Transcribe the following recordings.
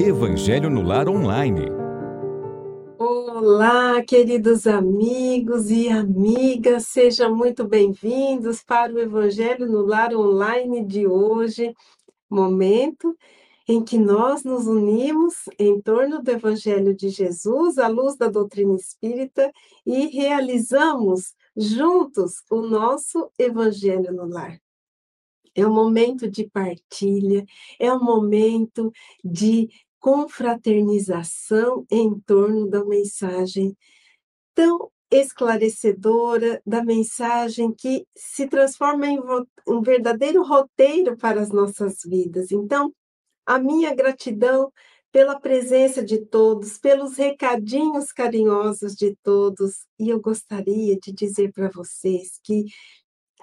Evangelho no Lar Online. Olá, queridos amigos e amigas, sejam muito bem-vindos para o Evangelho no Lar Online de hoje, momento em que nós nos unimos em torno do Evangelho de Jesus, à luz da doutrina espírita, e realizamos juntos o nosso Evangelho no Lar. É um momento de partilha, é um momento de confraternização em torno da mensagem tão esclarecedora, da mensagem que se transforma em um verdadeiro roteiro para as nossas vidas. Então, a minha gratidão pela presença de todos, pelos recadinhos carinhosos de todos, e eu gostaria de dizer para vocês que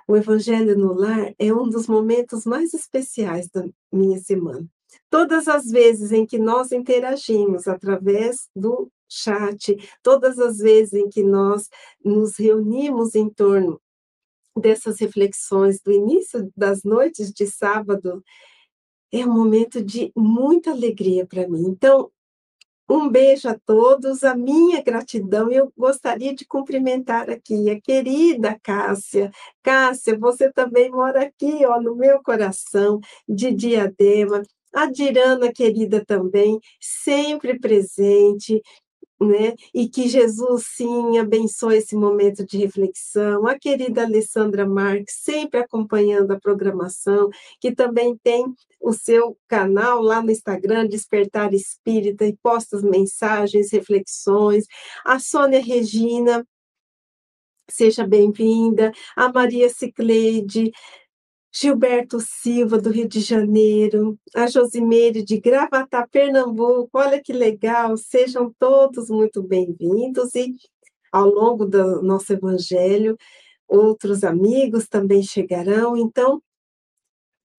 o Evangelho no Lar é um dos momentos mais especiais da minha semana. Todas as vezes em que nós interagimos através do chat, todas as vezes em que nós nos reunimos em torno dessas reflexões do início das noites de sábado, é um momento de muita alegria para mim. Então, um beijo a todos, a minha gratidão. Eu gostaria de cumprimentar aqui a querida Cássia. Cássia, você também mora aqui, ó, no meu coração, de Diadema. A Dirana, querida também, sempre presente, né? E que Jesus, sim, abençoe esse momento de reflexão. A querida Alessandra Marques, sempre acompanhando a programação, que também tem o seu canal lá no Instagram, Despertar Espírita, e posta mensagens, reflexões. A Sônia Regina, seja bem-vinda. A Maria Cicleide, Gilberto Silva, do Rio de Janeiro, a Josimeire de Gravatá, Pernambuco, olha que legal, sejam todos muito bem-vindos e ao longo do nosso evangelho, outros amigos também chegarão. Então,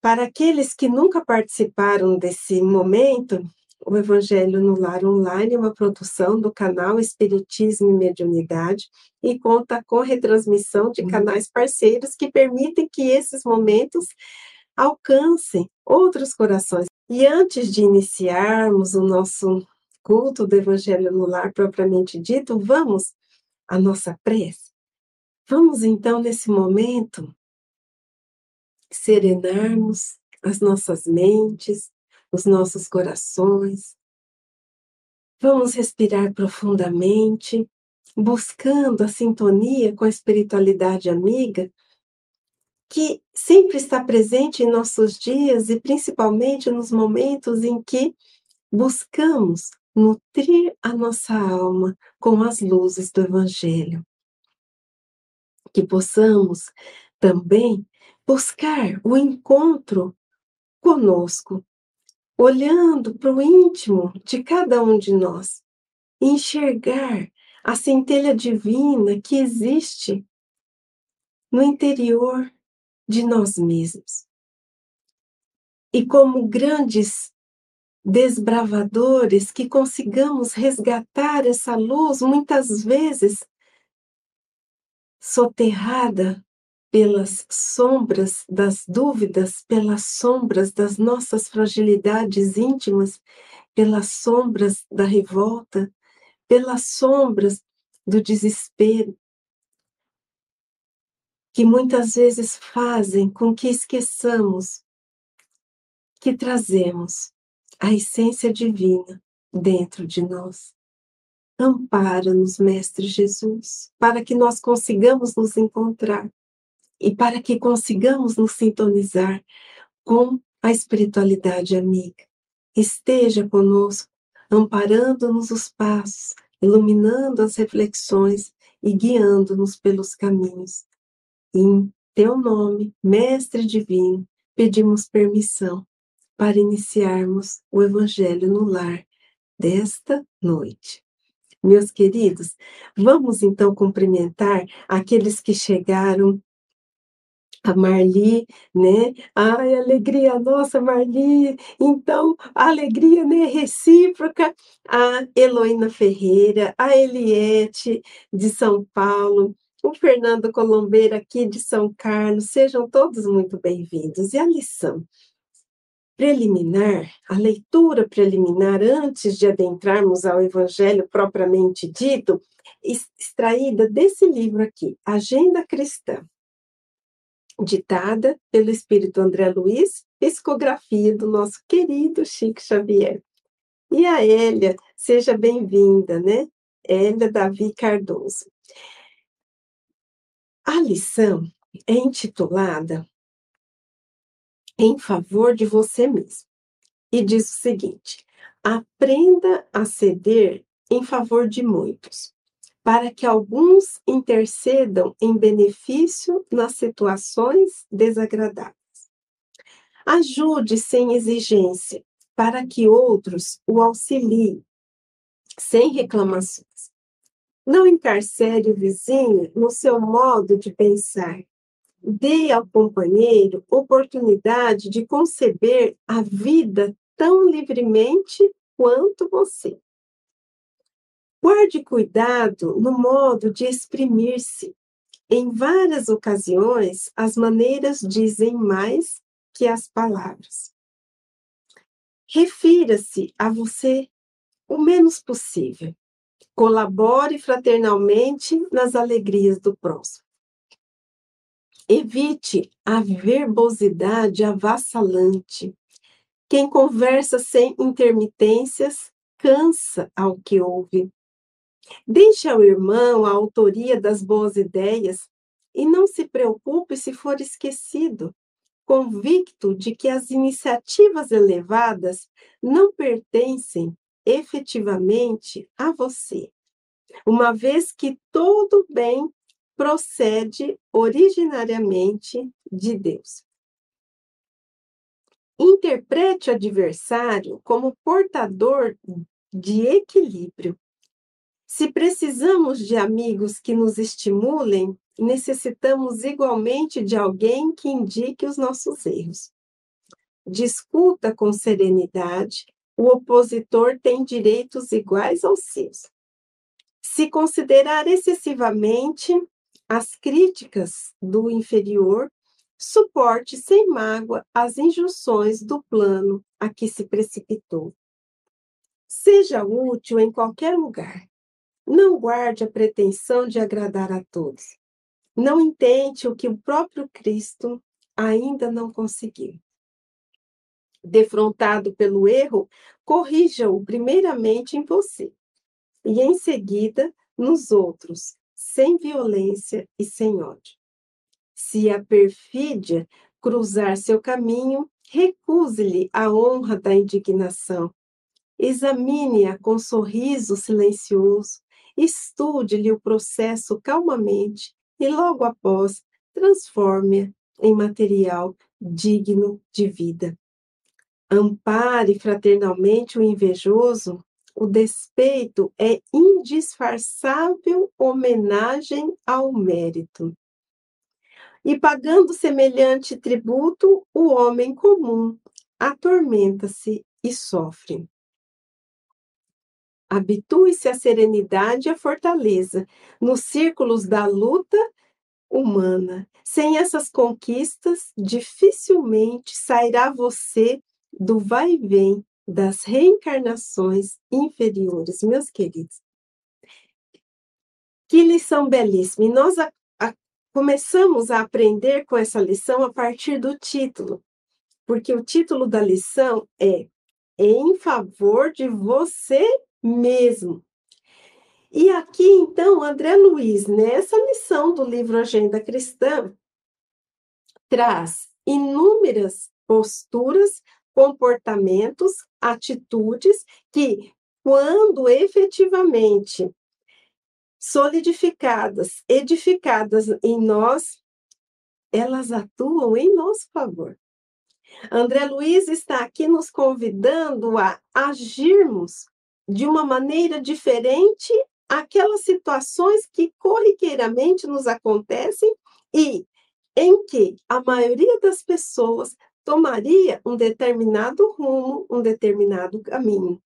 para aqueles que nunca participaram desse momento, o Evangelho no Lar Online é uma produção do canal Espiritismo e Mediunidade e conta com retransmissão de uhum. canais parceiros que permitem que esses momentos alcancem outros corações. E antes de iniciarmos o nosso culto do Evangelho no Lar propriamente dito, vamos à nossa prece. Vamos então, nesse momento, serenarmos as nossas mentes, os nossos corações. Vamos respirar profundamente, buscando a sintonia com a espiritualidade amiga que sempre está presente em nossos dias e principalmente nos momentos em que buscamos nutrir a nossa alma com as luzes do Evangelho. Que possamos também buscar o encontro conosco, olhando para o íntimo de cada um de nós, enxergar a centelha divina que existe no interior de nós mesmos. E como grandes desbravadores que consigamos resgatar essa luz, muitas vezes soterrada pelas sombras das dúvidas, pelas sombras das nossas fragilidades íntimas, pelas sombras da revolta, pelas sombras do desespero, que muitas vezes fazem com que esqueçamos que trazemos a essência divina dentro de nós. Ampara-nos, Mestre Jesus, para que nós consigamos nos encontrar e para que consigamos nos sintonizar com a espiritualidade amiga. Esteja conosco, amparando-nos os passos, iluminando as reflexões e guiando-nos pelos caminhos. Em teu nome, Mestre Divino, pedimos permissão para iniciarmos o Evangelho no lar desta noite. Meus queridos, vamos então cumprimentar aqueles que chegaram a Marli, né? Ai, alegria nossa, Marli. Então, a alegria né, recíproca. A Heloína Ferreira, a Eliette de São Paulo, o Fernando Colombeira aqui de São Carlos. Sejam todos muito bem-vindos. E a lição? preliminar, a leitura preliminar, antes de adentrarmos ao Evangelho propriamente dito, extraída desse livro aqui, Agenda Cristã, ditada pelo Espírito André Luiz, psicografia do nosso querido Chico Xavier. E a Hélia, seja bem-vinda, né? Hélia Davi Cardoso. A lição é intitulada Em favor de você mesmo. E diz o seguinte: aprenda a ceder em favor de muitos, para que alguns intercedam em benefício nas situações desagradáveis. Ajude sem exigência, para que outros o auxiliem, sem reclamações. Não encarcere o vizinho no seu modo de pensar. Dê ao companheiro oportunidade de conceber a vida tão livremente quanto você. Guarde cuidado no modo de exprimir-se. Em várias ocasiões, as maneiras dizem mais que as palavras. Refira-se a você o menos possível. Colabore fraternalmente nas alegrias do próximo. Evite a verbosidade avassalante. Quem conversa sem intermitências cansa ao que ouve. Deixe ao irmão a autoria das boas ideias e não se preocupe se for esquecido, convicto de que as iniciativas elevadas não pertencem efetivamente a você, uma vez que todo bem procede originariamente de Deus. Interprete o adversário como portador de equilíbrio. Se precisamos de amigos que nos estimulem, necessitamos igualmente de alguém que indique os nossos erros. Discuta com serenidade, o opositor tem direitos iguais aos seus. Se considerar excessivamente as críticas do inferior, suporte sem mágoa as injunções do plano a que se precipitou. Seja útil em qualquer lugar. Não guarde a pretensão de agradar a todos. Não intente o que o próprio Cristo ainda não conseguiu defrontado pelo erro, corrija-o primeiramente em você e em seguida nos outros, sem violência e sem ódio. Se a perfídia cruzar seu caminho, recuse-lhe a honra da indignação. Examine-a com sorriso silencioso, estude-lhe o processo calmamente e logo após transforme-a em material digno de vida ampare fraternalmente o invejoso, o despeito é indisfarçável homenagem ao mérito. E pagando semelhante tributo, o homem comum atormenta-se e sofre. Habitue-se à serenidade e à fortaleza nos círculos da luta humana. Sem essas conquistas, dificilmente sairá você do vai e vem das reencarnações inferiores, meus queridos. Que lição belíssima! E nós a, a, começamos a aprender com essa lição a partir do título, porque o título da lição é Em favor de você mesmo. E aqui, então, André Luiz, nessa lição do livro Agenda Cristã, traz inúmeras posturas comportamentos, atitudes que, quando efetivamente solidificadas, edificadas em nós, elas atuam em nosso favor. André Luiz está aqui nos convidando a agirmos de uma maneira diferente aquelas situações que corriqueiramente nos acontecem e em que a maioria das pessoas tomaria um determinado rumo, um determinado caminho,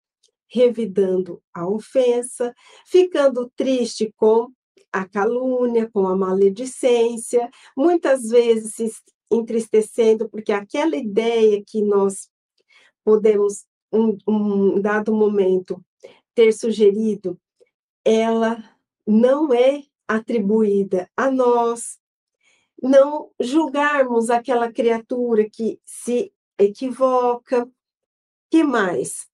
revidando a ofensa, ficando triste com a calúnia, com a maledicência, muitas vezes se entristecendo porque aquela ideia que nós podemos, um, um dado momento, ter sugerido, ela não é atribuída a nós, não julgarmos aquela criatura que se equivoca. Que mais?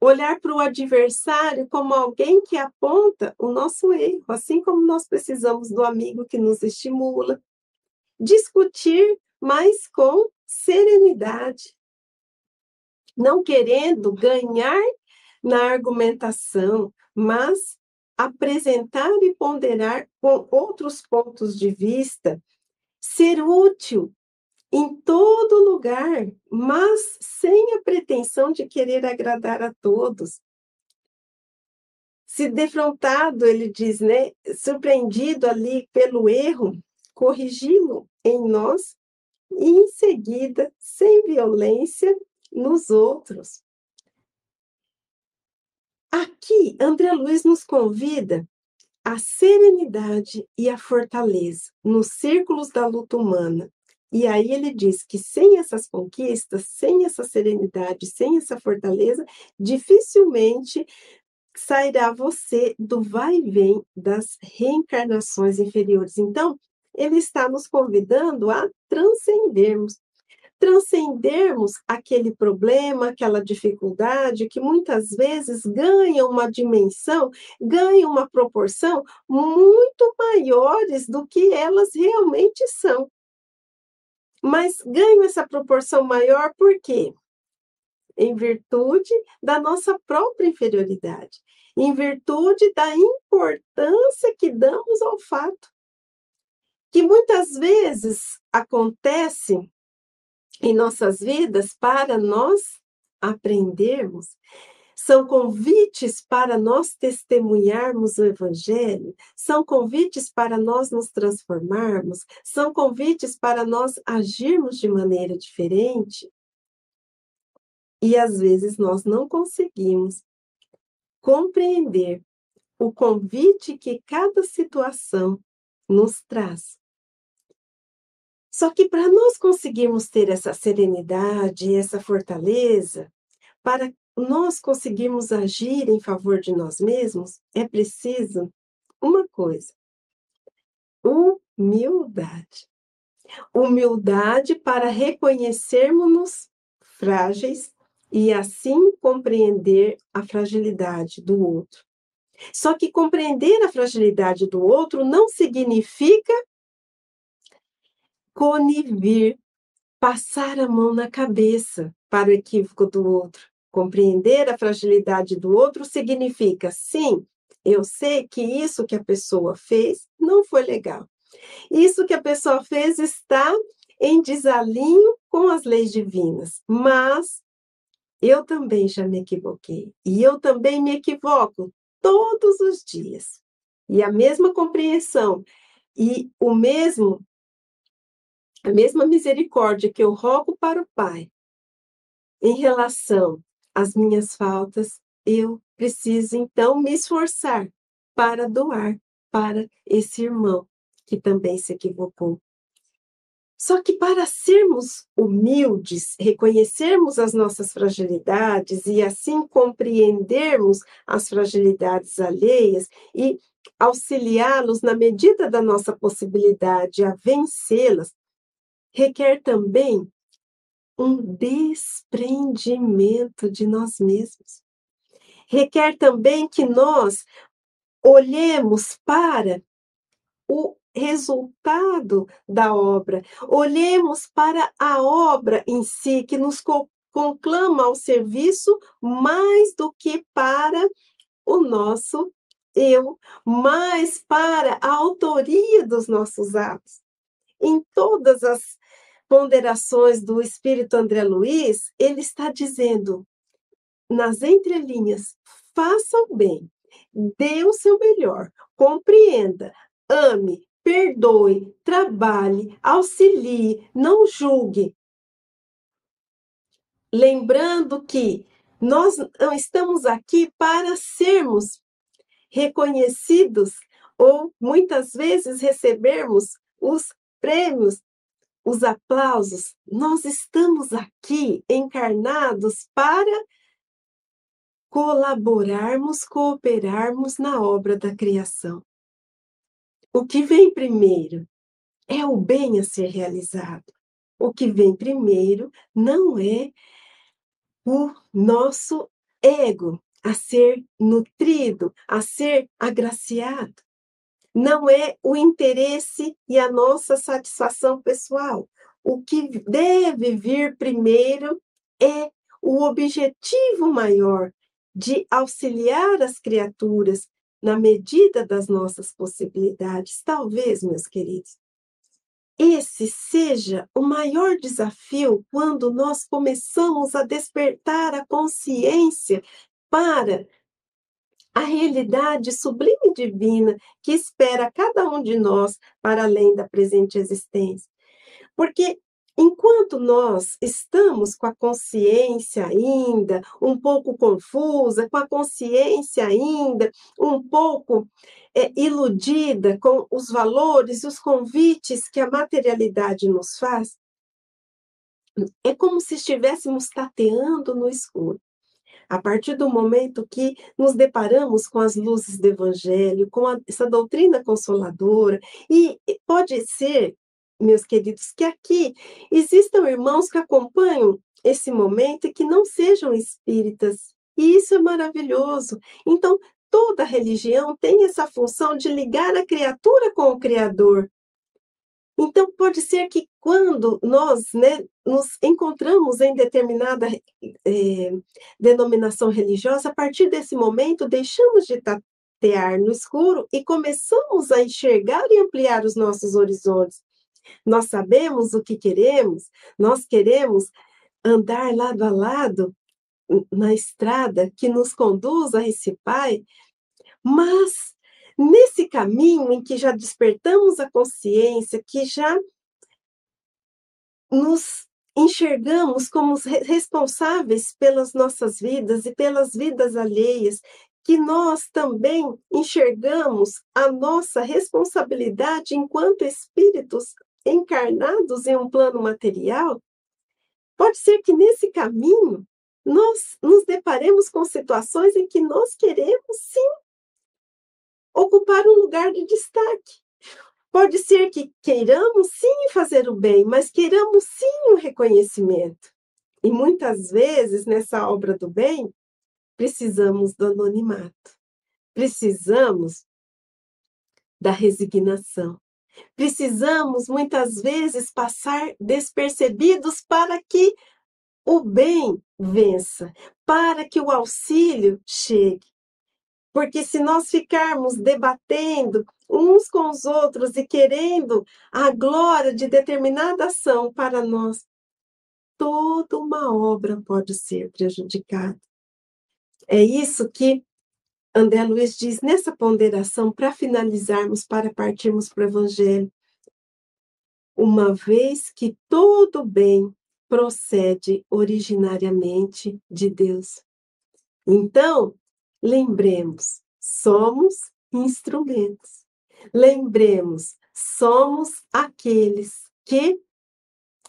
Olhar para o adversário como alguém que aponta o nosso erro, assim como nós precisamos do amigo que nos estimula. Discutir, mas com serenidade, não querendo ganhar na argumentação, mas apresentar e ponderar com outros pontos de vista, ser útil em todo lugar, mas sem a pretensão de querer agradar a todos. Se defrontado, ele diz, né, surpreendido ali pelo erro, corrigi-lo em nós e em seguida, sem violência, nos outros. Aqui, André Luiz nos convida à serenidade e à fortaleza nos círculos da luta humana. E aí ele diz que sem essas conquistas, sem essa serenidade, sem essa fortaleza, dificilmente sairá você do vai e vem das reencarnações inferiores. Então, ele está nos convidando a transcendermos, transcendermos aquele problema, aquela dificuldade que muitas vezes ganha uma dimensão, ganha uma proporção muito maiores do que elas realmente são. Mas ganham essa proporção maior por quê? Em virtude da nossa própria inferioridade, em virtude da importância que damos ao fato, que muitas vezes acontece em nossas vidas para nós aprendermos, são convites para nós testemunharmos o Evangelho, são convites para nós nos transformarmos, são convites para nós agirmos de maneira diferente. E às vezes nós não conseguimos compreender o convite que cada situação nos traz. Só que para nós conseguirmos ter essa serenidade, essa fortaleza, para nós conseguirmos agir em favor de nós mesmos, é preciso uma coisa: humildade. Humildade para reconhecermos-nos frágeis e assim compreender a fragilidade do outro. Só que compreender a fragilidade do outro não significa conivir, passar a mão na cabeça para o equívoco do outro. Compreender a fragilidade do outro significa, sim, eu sei que isso que a pessoa fez não foi legal. Isso que a pessoa fez está em desalinho com as leis divinas, mas eu também já me equivoquei e eu também me equivoco todos os dias. E a mesma compreensão e o mesmo a mesma misericórdia que eu rogo para o Pai em relação às minhas faltas, eu preciso então me esforçar para doar para esse irmão que também se equivocou. Só que para sermos humildes, reconhecermos as nossas fragilidades e assim compreendermos as fragilidades alheias e auxiliá-los na medida da nossa possibilidade a vencê-las, requer também um desprendimento de nós mesmos. Requer também que nós olhemos para o resultado da obra, olhemos para a obra em si, que nos conclama ao serviço mais do que para o nosso eu, mais para a autoria dos nossos atos. Em todas as ponderações do espírito André Luiz, ele está dizendo, nas entrelinhas, faça o bem, dê o seu melhor, compreenda, ame, perdoe, trabalhe, auxilie, não julgue. Lembrando que nós não estamos aqui para sermos reconhecidos ou muitas vezes recebermos os prêmios os aplausos, nós estamos aqui encarnados para colaborarmos, cooperarmos na obra da criação. O que vem primeiro é o bem a ser realizado. O que vem primeiro não é o nosso ego a ser nutrido, a ser agraciado. Não é o interesse e a nossa satisfação pessoal. O que deve vir primeiro é o objetivo maior de auxiliar as criaturas na medida das nossas possibilidades. Talvez, meus queridos, esse seja o maior desafio quando nós começamos a despertar a consciência para a realidade sublime divina que espera cada um de nós para além da presente existência. Porque enquanto nós estamos com a consciência ainda um pouco confusa, com a consciência ainda um pouco é, iludida com os valores e os convites que a materialidade nos faz, é como se estivéssemos tateando no escuro. A partir do momento que nos deparamos com as luzes do Evangelho, com a, essa doutrina consoladora, e pode ser, meus queridos, que aqui existam irmãos que acompanham esse momento e que não sejam espíritas, e isso é maravilhoso. Então, toda religião tem essa função de ligar a criatura com o Criador. Então, pode ser que quando nós né, nos encontramos em determinada eh, denominação religiosa, a partir desse momento, deixamos de tatear no escuro e começamos a enxergar e ampliar os nossos horizontes. Nós sabemos o que queremos, nós queremos andar lado a lado na estrada que nos conduz a esse Pai, mas nesse caminho em que já despertamos a consciência, que já nos enxergamos como responsáveis pelas nossas vidas e pelas vidas alheias, que nós também enxergamos a nossa responsabilidade enquanto espíritos encarnados em um plano material, pode ser que nesse caminho nós nos deparemos com situações em que nós queremos sim ocupar um lugar de destaque. Pode ser que queiramos sim fazer o bem, mas queiramos sim o reconhecimento. E muitas vezes nessa obra do bem, precisamos do anonimato. Precisamos da resignação. Precisamos muitas vezes passar despercebidos para que o bem vença, para que o auxílio chegue. Porque se nós ficarmos debatendo uns com os outros e querendo a glória de determinada ação para nós, toda uma obra pode ser prejudicada. É isso que André Luiz diz nessa ponderação, para finalizarmos, para partirmos para o Evangelho. Uma vez que todo bem procede originariamente de Deus. Então, lembremos, somos instrumentos. Lembremos, somos aqueles que,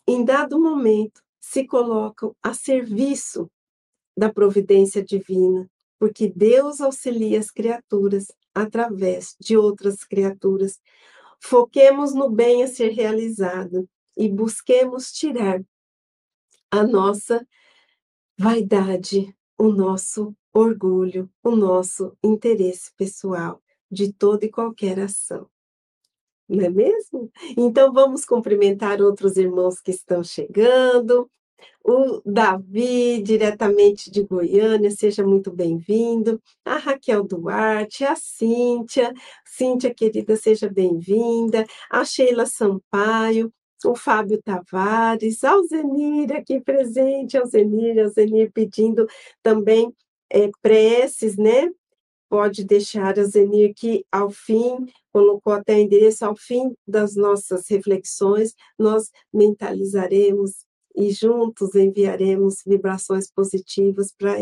em dado momento, se colocam a serviço da providência divina, porque Deus auxilia as criaturas através de outras criaturas. Foquemos no bem a ser realizado e busquemos tirar a nossa vaidade, o nosso orgulho, o nosso interesse pessoal de toda e qualquer ação. Não é mesmo? Então vamos cumprimentar outros irmãos que estão chegando. O Davi, diretamente de Goiânia, seja muito bem-vindo. A Raquel Duarte, a Cíntia, Cíntia querida, seja bem-vinda. A Sheila Sampaio, o Fábio Tavares, Alzenir aqui presente, Alzenir, Alzenir pedindo também é, preces, né? Pode deixar a Zenir que ao fim, colocou até endereço, ao fim das nossas reflexões, nós mentalizaremos e juntos enviaremos vibrações positivas para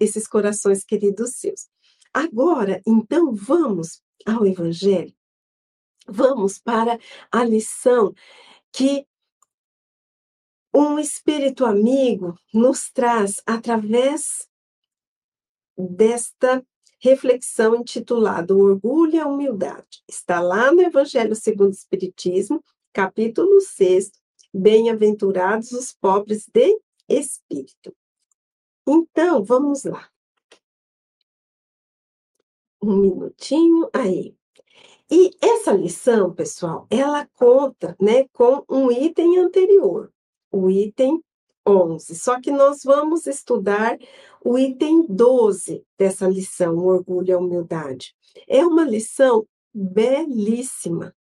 esses corações queridos seus. Agora, então, vamos ao Evangelho. Vamos para a lição que um espírito amigo nos traz através desta reflexão intitulada Orgulho e a Humildade. Está lá no Evangelho segundo o Espiritismo, capítulo 6, Bem-aventurados os pobres de espírito. Então, vamos lá. Um minutinho aí. E essa lição, pessoal, ela conta, né, com um item anterior, o item 11. Só que nós vamos estudar o item 12 dessa lição, orgulho e humildade. É uma lição belíssima,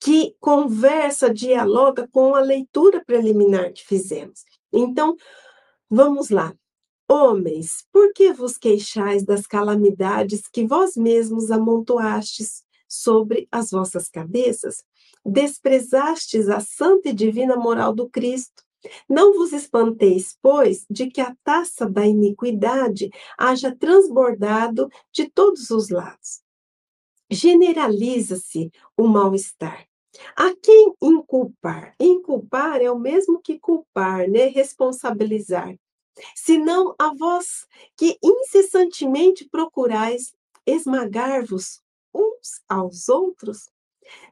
que conversa, dialoga com a leitura preliminar que fizemos. Então, vamos lá. Homens, por que vos queixais das calamidades que vós mesmos amontoastes sobre as vossas cabeças? Desprezastes a santa e divina moral do Cristo. Não vos espanteis, pois, de que a taça da iniquidade haja transbordado de todos os lados. Generaliza-se o mal-estar. A quem inculpar? Inculpar é o mesmo que culpar, né? Responsabilizar senão a vós que incessantemente procurais esmagar-vos uns aos outros?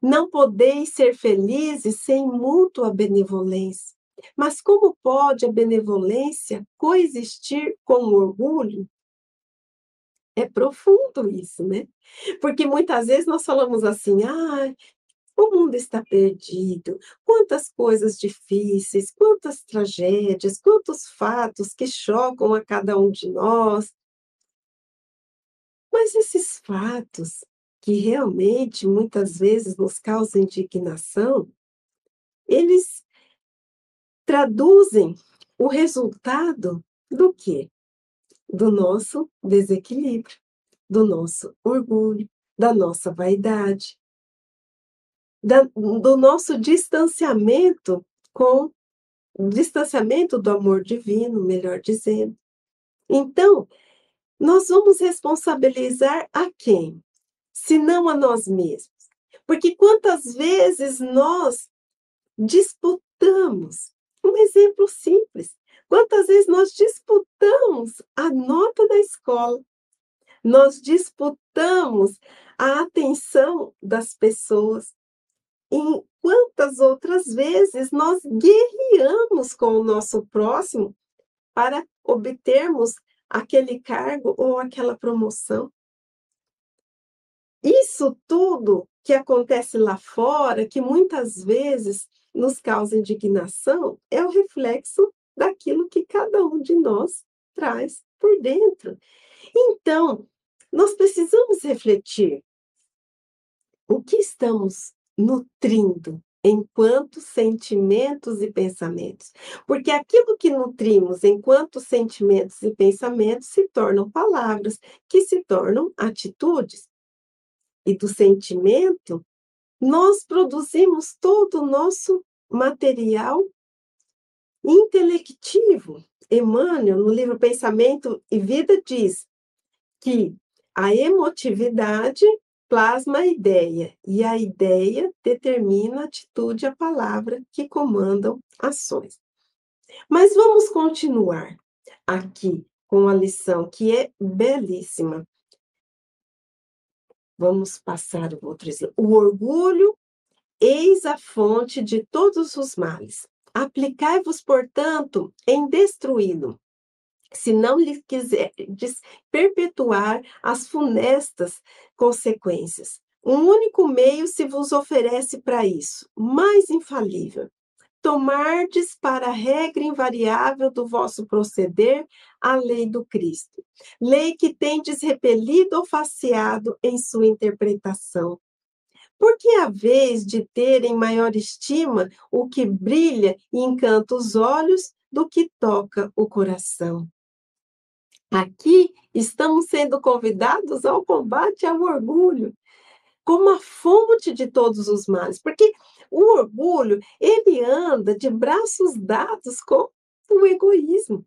Não podeis ser felizes sem mútua benevolência. Mas como pode a benevolência coexistir com o orgulho? É profundo isso, né? Porque muitas vezes nós falamos assim, ah, o mundo está perdido. Quantas coisas difíceis, quantas tragédias, quantos fatos que chocam a cada um de nós. Mas esses fatos, que realmente muitas vezes nos causam indignação, eles traduzem o resultado do quê? Do nosso desequilíbrio, do nosso orgulho, da nossa vaidade, da, do nosso distanciamento com distanciamento do amor divino, melhor dizendo. Então, nós vamos responsabilizar a quem? Se não a nós mesmos. Porque quantas vezes nós disputamos, um exemplo simples, quantas vezes nós disputamos a nota da escola, nós disputamos a atenção das pessoas, em quantas outras vezes nós guerreamos com o nosso próximo para obtermos aquele cargo ou aquela promoção. Isso tudo que acontece lá fora, que muitas vezes nos causa indignação, é o reflexo daquilo que cada um de nós traz por dentro. Então, nós precisamos refletir o que estamos nutrindo enquanto sentimentos e pensamentos. Porque aquilo que nutrimos enquanto sentimentos e pensamentos se tornam palavras, que se tornam atitudes. E do sentimento, nós produzimos todo o nosso material intelectivo. Emmanuel, no livro Pensamento e Vida, diz que a emotividade plasma a ideia, e a ideia determina a atitude e a palavra que comandam ações. Mas vamos continuar aqui com a lição que é belíssima. Vamos passar o outro exemplo. O orgulho, eis a fonte de todos os males. Aplicai-vos, portanto, em destruí-lo se não lhe quiserdes perpetuar as funestas consequências. Um único meio se vos oferece para isso, mais infalível. Tomardes para a regra invariável do vosso proceder a lei do Cristo, lei que tendes repelido ou faceado em sua interpretação. Porque a vez de ter em maior estima o que brilha e encanta os olhos do que toca o coração. Aqui estamos sendo convidados ao combate ao orgulho, como a fonte de todos os males, porque o orgulho, ele anda de braços dados com o egoísmo.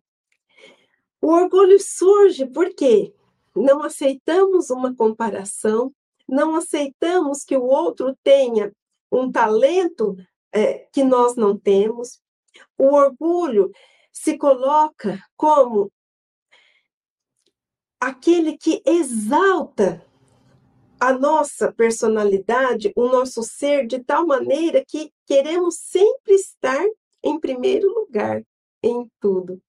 O orgulho surge porque não aceitamos uma comparação, não aceitamos que o outro tenha um talento é, que nós não temos. O orgulho se coloca como aquele que exalta a nossa personalidade, o nosso ser, de tal maneira que queremos sempre estar em primeiro lugar em tudo.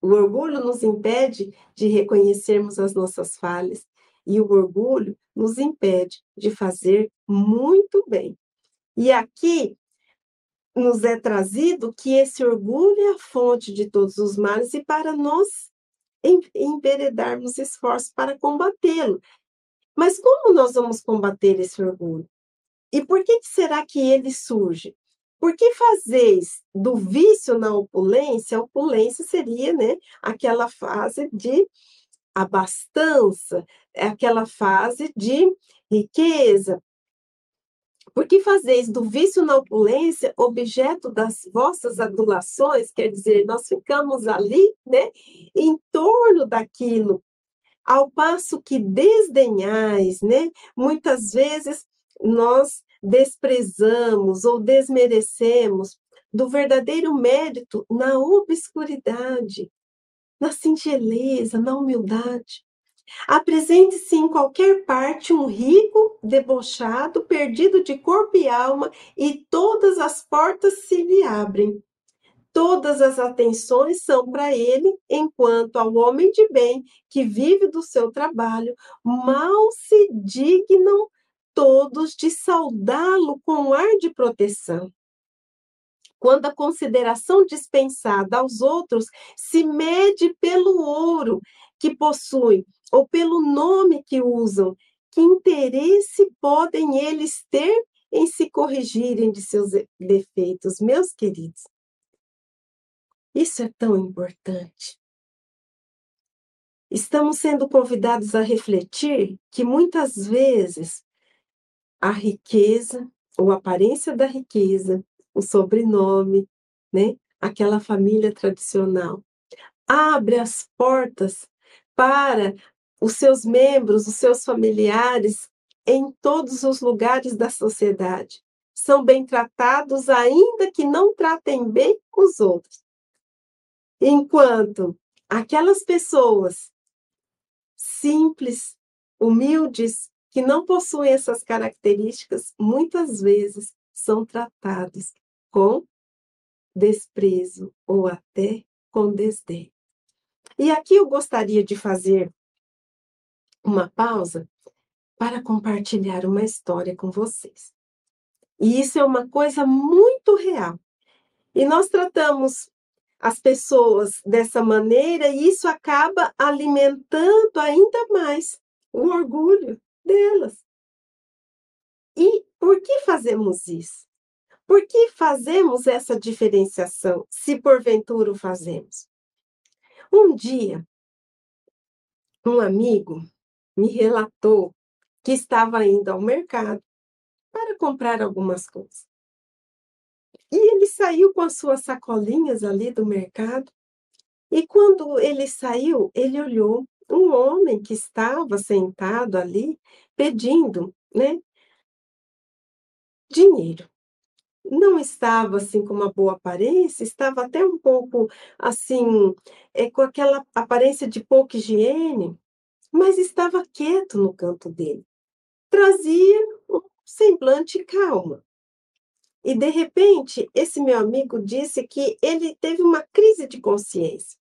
O orgulho nos impede de reconhecermos as nossas falhas e o orgulho nos impede de fazer muito bem. E aqui nos é trazido que esse orgulho é a fonte de todos os males e para nós enveredarmos esforços para combatê-lo. Mas como nós vamos combater esse orgulho? E por que será que ele surge? Por que fazeis do vício na opulência? A opulência seria né, aquela fase de abastança, aquela fase de riqueza. Por que fazeis do vício na opulência objeto das vossas adulações? Quer dizer, nós ficamos ali, né, em torno daquilo, ao passo que desdenhais, né? Muitas vezes nós desprezamos ou desmerecemos do verdadeiro mérito na obscuridade, na singeleza, na humildade. Apresente-se em qualquer parte um rico, debochado, perdido de corpo e alma, e todas as portas se lhe abrem. Todas as atenções são para ele, enquanto ao homem de bem que vive do seu trabalho, mal se dignam todos de saudá-lo com ar de proteção. Quando a consideração dispensada aos outros se mede pelo ouro que possuem ou pelo nome que usam, que interesse podem eles ter em se corrigirem de seus defeitos, meus queridos? Isso é tão importante. Estamos sendo convidados a refletir que muitas vezes a riqueza, ou a aparência da riqueza, o sobrenome, né? Aquela família tradicional. Abre as portas para os seus membros, os seus familiares, em todos os lugares da sociedade. São bem tratados, ainda que não tratem bem os outros. Enquanto aquelas pessoas simples, humildes, que não possuem essas características, muitas vezes são tratados com desprezo ou até com desdém. E aqui eu gostaria de fazer uma pausa para compartilhar uma história com vocês. E isso é uma coisa muito real. E nós tratamos as pessoas dessa maneira e isso acaba alimentando ainda mais o orgulho delas. E por que fazemos isso? Por que fazemos essa diferenciação, se porventura o fazemos? Um dia, um amigo me relatou que estava indo ao mercado para comprar algumas coisas. E ele saiu com as suas sacolinhas ali do mercado. E quando ele saiu, ele olhou um homem que estava sentado ali pedindo, né, dinheiro. Não estava assim com uma boa aparência, estava até um pouco assim, é, com aquela aparência de pouca higiene, mas estava quieto no canto dele. Trazia um semblante calma. E de repente, esse meu amigo disse que ele teve uma crise de consciência.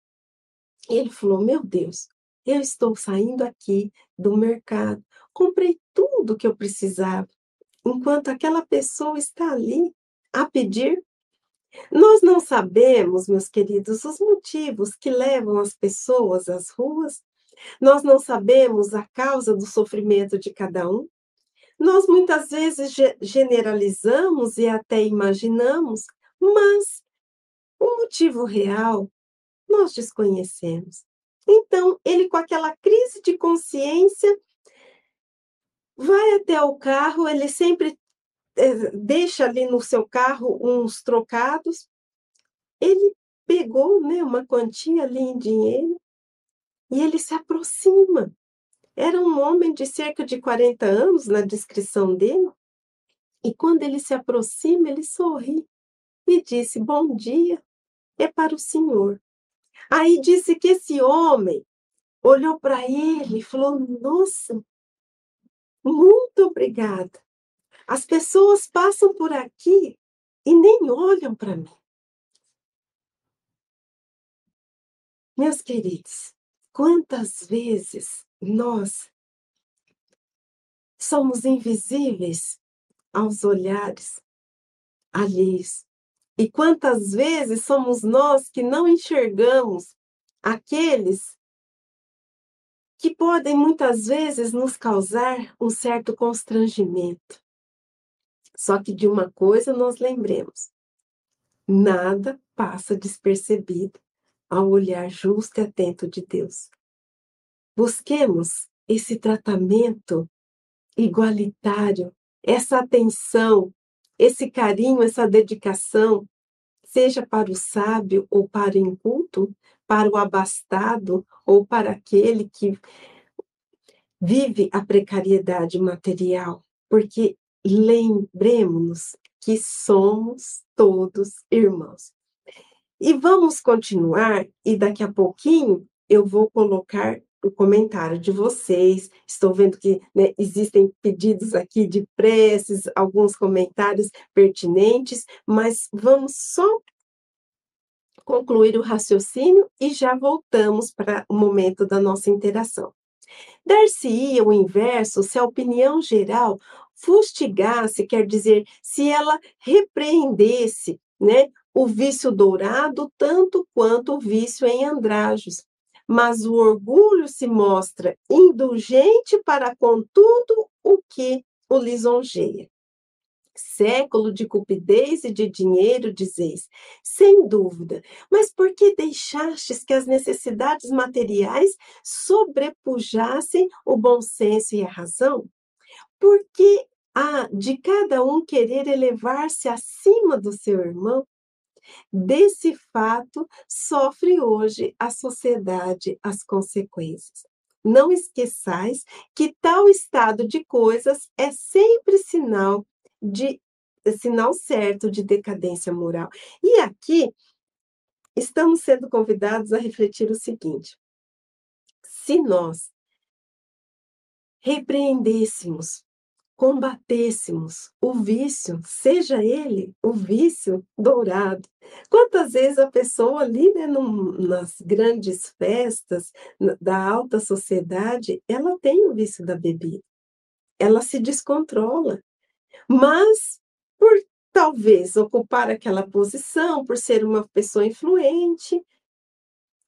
E ele falou: Meu Deus, eu estou saindo aqui do mercado, comprei tudo que eu precisava, enquanto aquela pessoa está ali a pedir. Nós não sabemos, meus queridos, os motivos que levam as pessoas às ruas, nós não sabemos a causa do sofrimento de cada um. Nós muitas vezes generalizamos e até imaginamos, mas o motivo real nós desconhecemos. Então, ele, com aquela crise de consciência, vai até o carro, ele sempre é, deixa ali no seu carro uns trocados. Ele pegou né, uma quantia ali em dinheiro e ele se aproxima era um homem de cerca de 40 anos, na descrição dele, E quando ele se aproxima, ele sorri e disse: Bom dia, é para o senhor. Aí disse que esse homem olhou para ele e falou: Nossa, muito obrigada. As pessoas passam por aqui e nem olham para mim. Meus queridos, quantas vezes nós somos invisíveis aos olhares alheios? E quantas vezes somos nós que não enxergamos aqueles que podem muitas vezes nos causar um certo constrangimento? Só que de uma coisa nós lembremos: nada passa despercebido ao olhar justo e atento de Deus. Busquemos esse tratamento igualitário, essa atenção, esse carinho, essa dedicação, seja para o sábio ou para o inculto, para o abastado ou para aquele que vive a precariedade material, porque lembremos-nos que somos todos irmãos. E vamos continuar, e daqui a pouquinho eu vou colocar o comentário de vocês. Estou vendo que né, existem pedidos aqui de preces, alguns comentários pertinentes, mas vamos só concluir o raciocínio e já voltamos para o momento da nossa interação. Dar-se-ia o inverso se a opinião geral fustigasse, quer dizer, se ela repreendesse né, o vício dourado tanto quanto o vício em andrajos. Mas o orgulho se mostra indulgente para com tudo o que o lisonjeia. Século de cupidez e de dinheiro, dizeis, sem dúvida, mas por que deixastes que as necessidades materiais sobrepujassem o bom senso e a razão? Porque há de cada um querer elevar-se acima do seu irmão? Desse fato sofre hoje a sociedade as consequências. Não esqueçais que tal estado de coisas é sempre sinal de sinal certo de decadência moral. E aqui estamos sendo convidados a refletir o seguinte: se nós repreendêssemos combatêssemos o vício, seja ele o vício dourado. Quantas vezes a pessoa ali né, num, nas grandes festas da alta sociedade, ela tem o vício da bebida, ela se descontrola, mas por talvez ocupar aquela posição, por ser uma pessoa influente,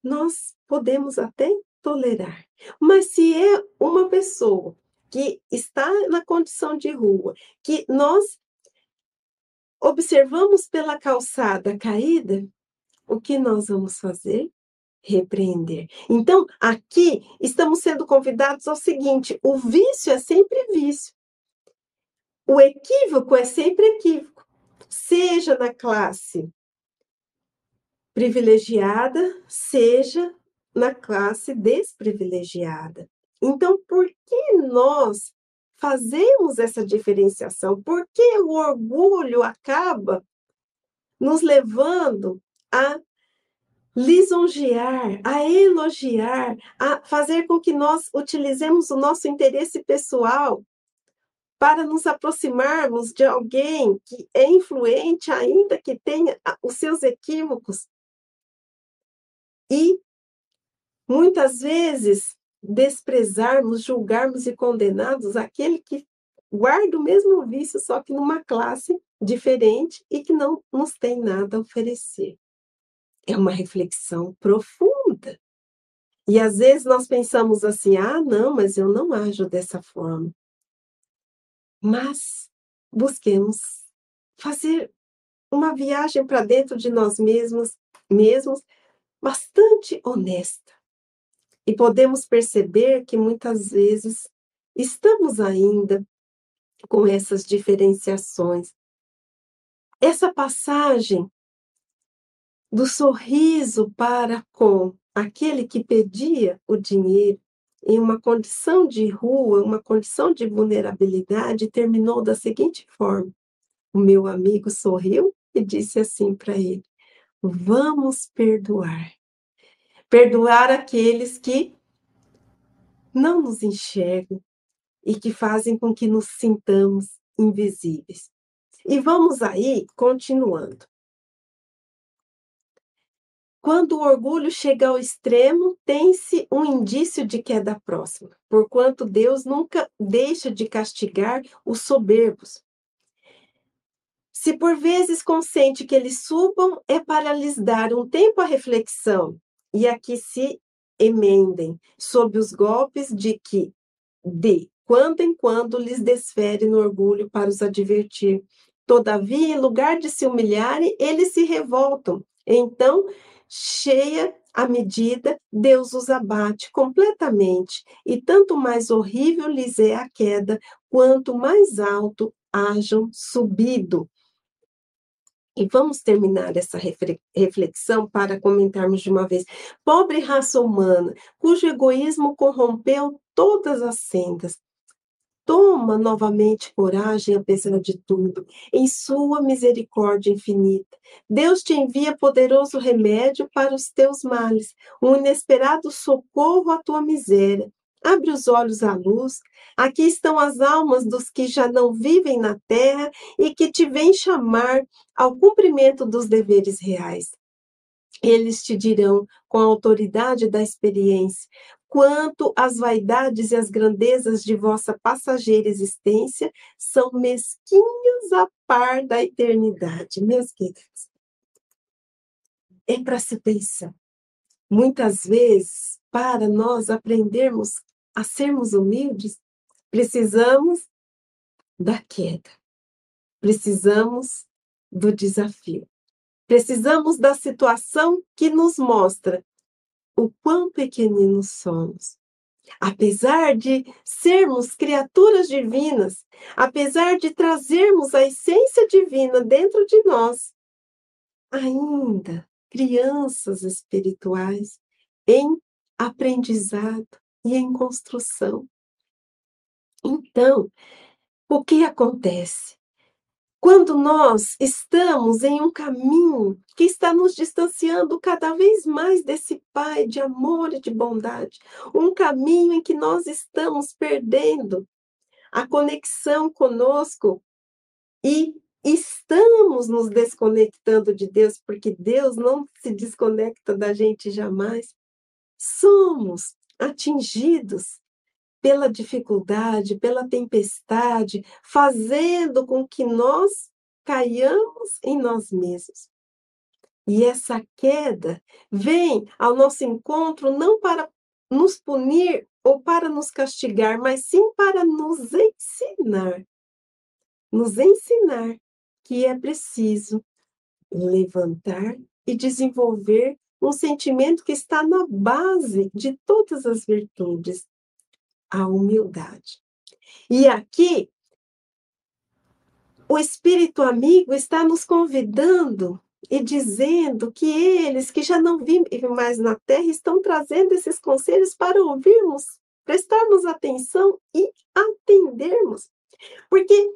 nós podemos até tolerar. Mas se é uma pessoa que está na condição de rua, que nós observamos pela calçada caída, o que nós vamos fazer? Repreender. Então, aqui estamos sendo convidados ao seguinte: o vício é sempre vício. O equívoco é sempre equívoco, seja na classe privilegiada, seja na classe desprivilegiada. Então, por que nós fazemos essa diferenciação? Por que o orgulho acaba nos levando a lisonjear, a elogiar, a fazer com que nós utilizemos o nosso interesse pessoal para nos aproximarmos de alguém que é influente, ainda que tenha os seus equívocos. E muitas vezes desprezarmos, julgarmos e condenarmos aquele que guarda o mesmo vício, só que numa classe diferente e que não nos tem nada a oferecer. É uma reflexão profunda. E às vezes nós pensamos assim: ah, não, mas eu não ajo dessa forma. Mas busquemos fazer uma viagem para dentro de nós mesmos, mesmos, bastante honesta e podemos perceber que muitas vezes estamos ainda com essas diferenciações. Essa passagem do sorriso para com aquele que pedia o dinheiro em uma condição de rua, uma condição de vulnerabilidade, terminou da seguinte forma: O meu amigo sorriu e disse assim para ele: Vamos perdoar. Perdoar aqueles que não nos enxergam e que fazem com que nos sintamos invisíveis. E vamos aí, continuando. Quando o orgulho chega ao extremo, tem-se um indício de queda próxima, porquanto Deus nunca deixa de castigar os soberbos. Se por vezes consente que eles subam, é para lhes dar um tempo à reflexão e a que se emendem sob os golpes de que, de quando em quando, lhes desfere no orgulho para os advertir. Todavia, em lugar de se humilharem, eles se revoltam. Então, cheia a medida, Deus os abate completamente, e tanto mais horrível lhes é a queda, quanto mais alto hajam subido. E vamos terminar essa reflexão para comentarmos de uma vez. Pobre raça humana, cujo egoísmo corrompeu todas as sendas, Toma novamente coragem, apesar de tudo, em sua misericórdia infinita. Deus te envia poderoso remédio para os teus males, um inesperado socorro à tua miséria. Abre os olhos à luz. Aqui estão as almas dos que já não vivem na terra e que te vêm chamar ao cumprimento dos deveres reais. Eles te dirão, com a autoridade da experiência, quanto as vaidades e as grandezas de vossa passageira existência são mesquinhas a par da eternidade, meus queridos. É para se pensar. Muitas vezes, para nós aprendermos a sermos humildes, precisamos da queda, precisamos do desafio, precisamos da situação que nos mostra o quão pequeninos somos. Apesar de sermos criaturas divinas, apesar de trazermos a essência divina dentro de nós, ainda crianças espirituais em aprendizado e em construção. Então, o que acontece? Quando nós estamos em um caminho que está nos distanciando cada vez mais desse Pai de amor e de bondade, um caminho em que nós estamos perdendo a conexão conosco e estamos nos desconectando de Deus, porque Deus não se desconecta da gente jamais. Somos atingidos pela dificuldade, pela tempestade, fazendo com que nós caiamos em nós mesmos. E essa queda vem ao nosso encontro não para nos punir ou para nos castigar, mas sim para nos ensinar. Nos ensinar que é preciso levantar e desenvolver um sentimento que está na base de todas as virtudes, a humildade. E aqui, o Espírito Amigo está nos convidando e dizendo que eles, que já não vivem mais na terra, estão trazendo esses conselhos para ouvirmos, prestarmos atenção e atendermos. Porque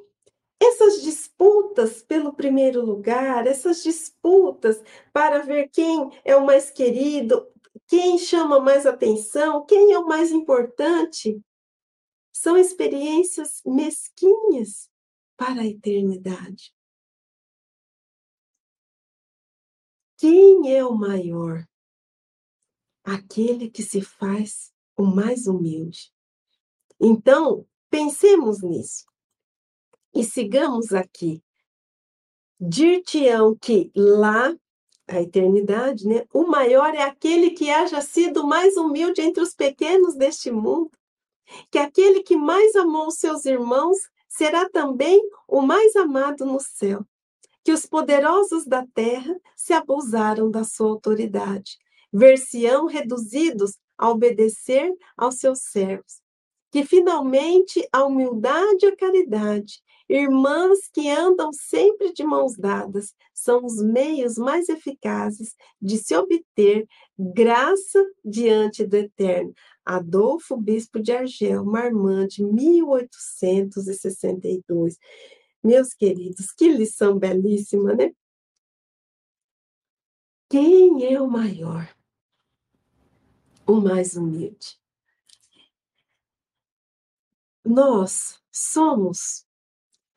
essas disputas pelo primeiro lugar, essas disputas para ver quem é o mais querido, quem chama mais atenção, quem é o mais importante, são experiências mesquinhas para a eternidade. Quem é o maior? Aquele que se faz o mais humilde. Então, pensemos nisso e sigamos aqui. Dir-te-ão que lá, a eternidade, né? O maior é aquele que haja sido mais humilde entre os pequenos deste mundo que aquele que mais amou seus irmãos será também o mais amado no céu. Que os poderosos da terra se abusaram da sua autoridade, ver-se-ão reduzidos a obedecer aos seus servos. Que finalmente a humildade e a caridade, irmãs que andam sempre de mãos dadas, são os meios mais eficazes de se obter graça diante do Eterno, Adolfo Bispo de Argel, Marmande, 1862. Meus queridos, que lição belíssima, né? Quem é o maior? O mais humilde. Nós somos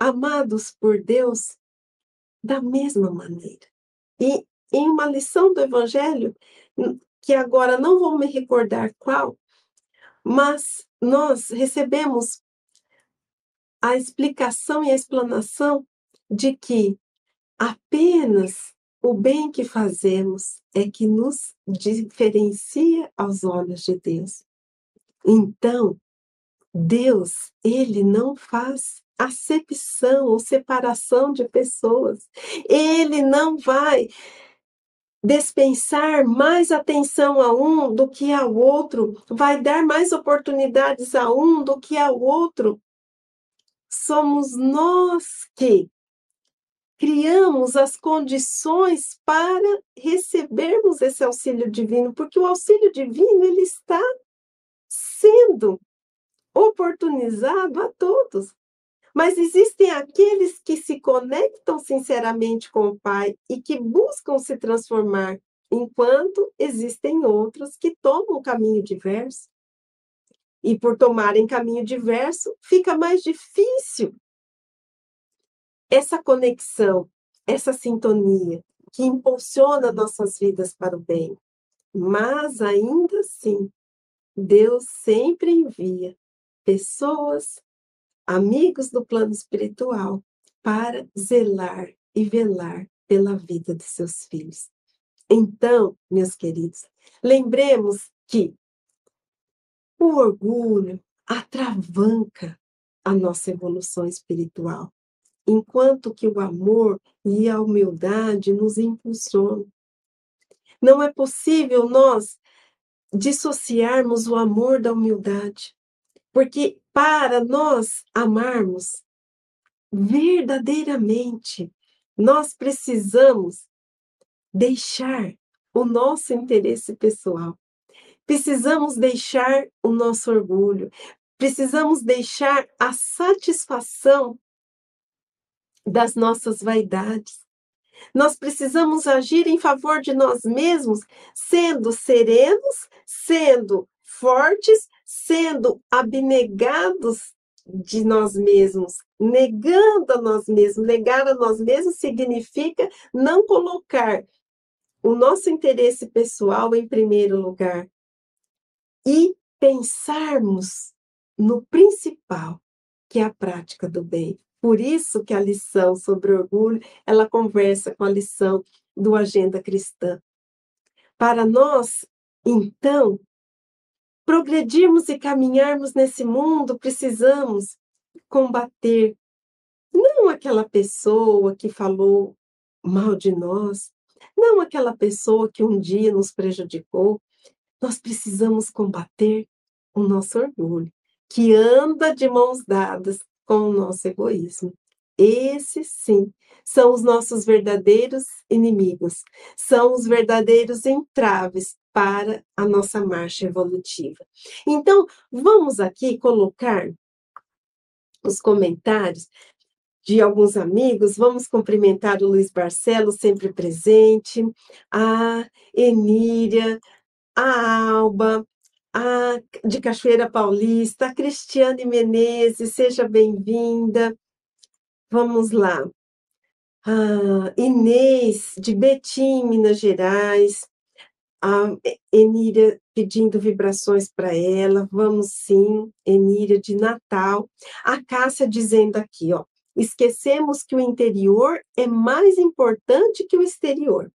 amados por Deus da mesma maneira. E em uma lição do Evangelho, que agora não vou me recordar qual, mas nós recebemos a explicação e a explanação de que apenas o bem que fazemos é que nos diferencia aos olhos de Deus. Então, Deus, ele não faz acepção ou separação de pessoas. Ele não vai dispensar mais atenção a um do que ao outro, vai dar mais oportunidades a um do que ao outro. Somos nós que criamos as condições para recebermos esse auxílio divino, porque o auxílio divino ele está sendo oportunizado a todos. Mas existem aqueles que se conectam sinceramente com o Pai e que buscam se transformar, enquanto existem outros que tomam caminho diverso. E por tomarem caminho diverso, fica mais difícil essa conexão, essa sintonia que impulsiona nossas vidas para o bem. Mas ainda assim, Deus sempre envia pessoas, amigos do plano espiritual, para zelar e velar pela vida de seus filhos. Então, meus queridos, lembremos que o orgulho atravanca a nossa evolução espiritual enquanto que o amor e a humildade nos impulsionam. Não é possível nós dissociarmos o amor da humildade, porque para nós amarmos verdadeiramente, nós precisamos deixar o nosso interesse pessoal. Precisamos deixar o nosso orgulho, precisamos deixar a satisfação das nossas vaidades. Nós precisamos agir em favor de nós mesmos, sendo serenos, sendo fortes, sendo abnegados de nós mesmos, negando a nós mesmos. Negar a nós mesmos significa não colocar o nosso interesse pessoal em primeiro lugar e pensarmos no principal, que é a prática do bem. Por isso que a lição sobre orgulho, ela conversa com a lição do Agenda Cristã. Para nós, então, progredirmos e caminharmos nesse mundo, precisamos combater não aquela pessoa que falou mal de nós, não aquela pessoa que um dia nos prejudicou. Nós precisamos combater o nosso orgulho, que anda de mãos dadas com o nosso egoísmo. Esses, sim, são os nossos verdadeiros inimigos, são os verdadeiros entraves para a nossa marcha evolutiva. Então, vamos aqui colocar os comentários de alguns amigos. Vamos cumprimentar o Luiz Barcelo, sempre presente, a Emília, a Alba, a, de Cachoeira Paulista, a Cristiane Menezes, seja bem-vinda. Vamos lá. A Inês, de Betim, Minas Gerais. A Emília pedindo vibrações para ela. Vamos sim, Emília, de Natal. A Cássia dizendo aqui, ó. Esquecemos que o interior é mais importante que o exterior.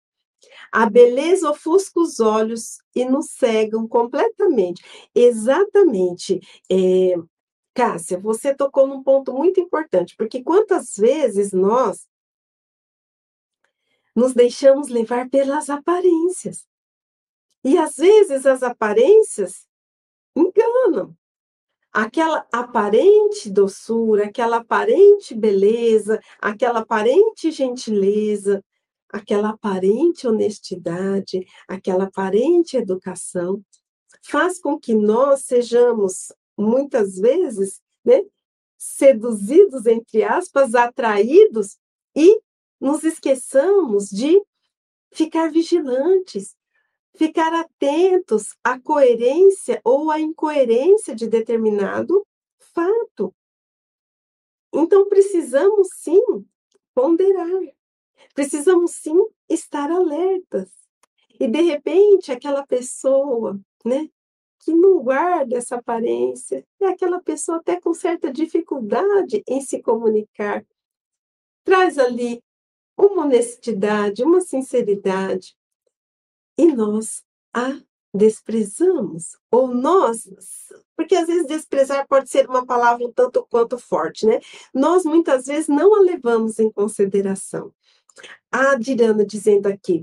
A beleza ofusca os olhos e nos cegam completamente. Exatamente. É, Cássia, você tocou num ponto muito importante, porque quantas vezes nós nos deixamos levar pelas aparências. E às vezes as aparências enganam. Aquela aparente doçura, aquela aparente beleza, aquela aparente gentileza, aquela aparente honestidade, aquela aparente educação, faz com que nós sejamos, muitas vezes, né, seduzidos, entre aspas, atraídos e nos esqueçamos de ficar vigilantes, ficar atentos à coerência ou à incoerência de determinado fato. Então, precisamos sim ponderar, precisamos sim estar alertas. E, de repente, aquela pessoa, né, que não guarda essa aparência, é aquela pessoa até com certa dificuldade em se comunicar. Traz ali uma honestidade, uma sinceridade, e nós a desprezamos, ou nós, porque às vezes desprezar pode ser uma palavra um tanto quanto forte, né? Nós muitas vezes não a levamos em consideração. A Dirana dizendo aqui,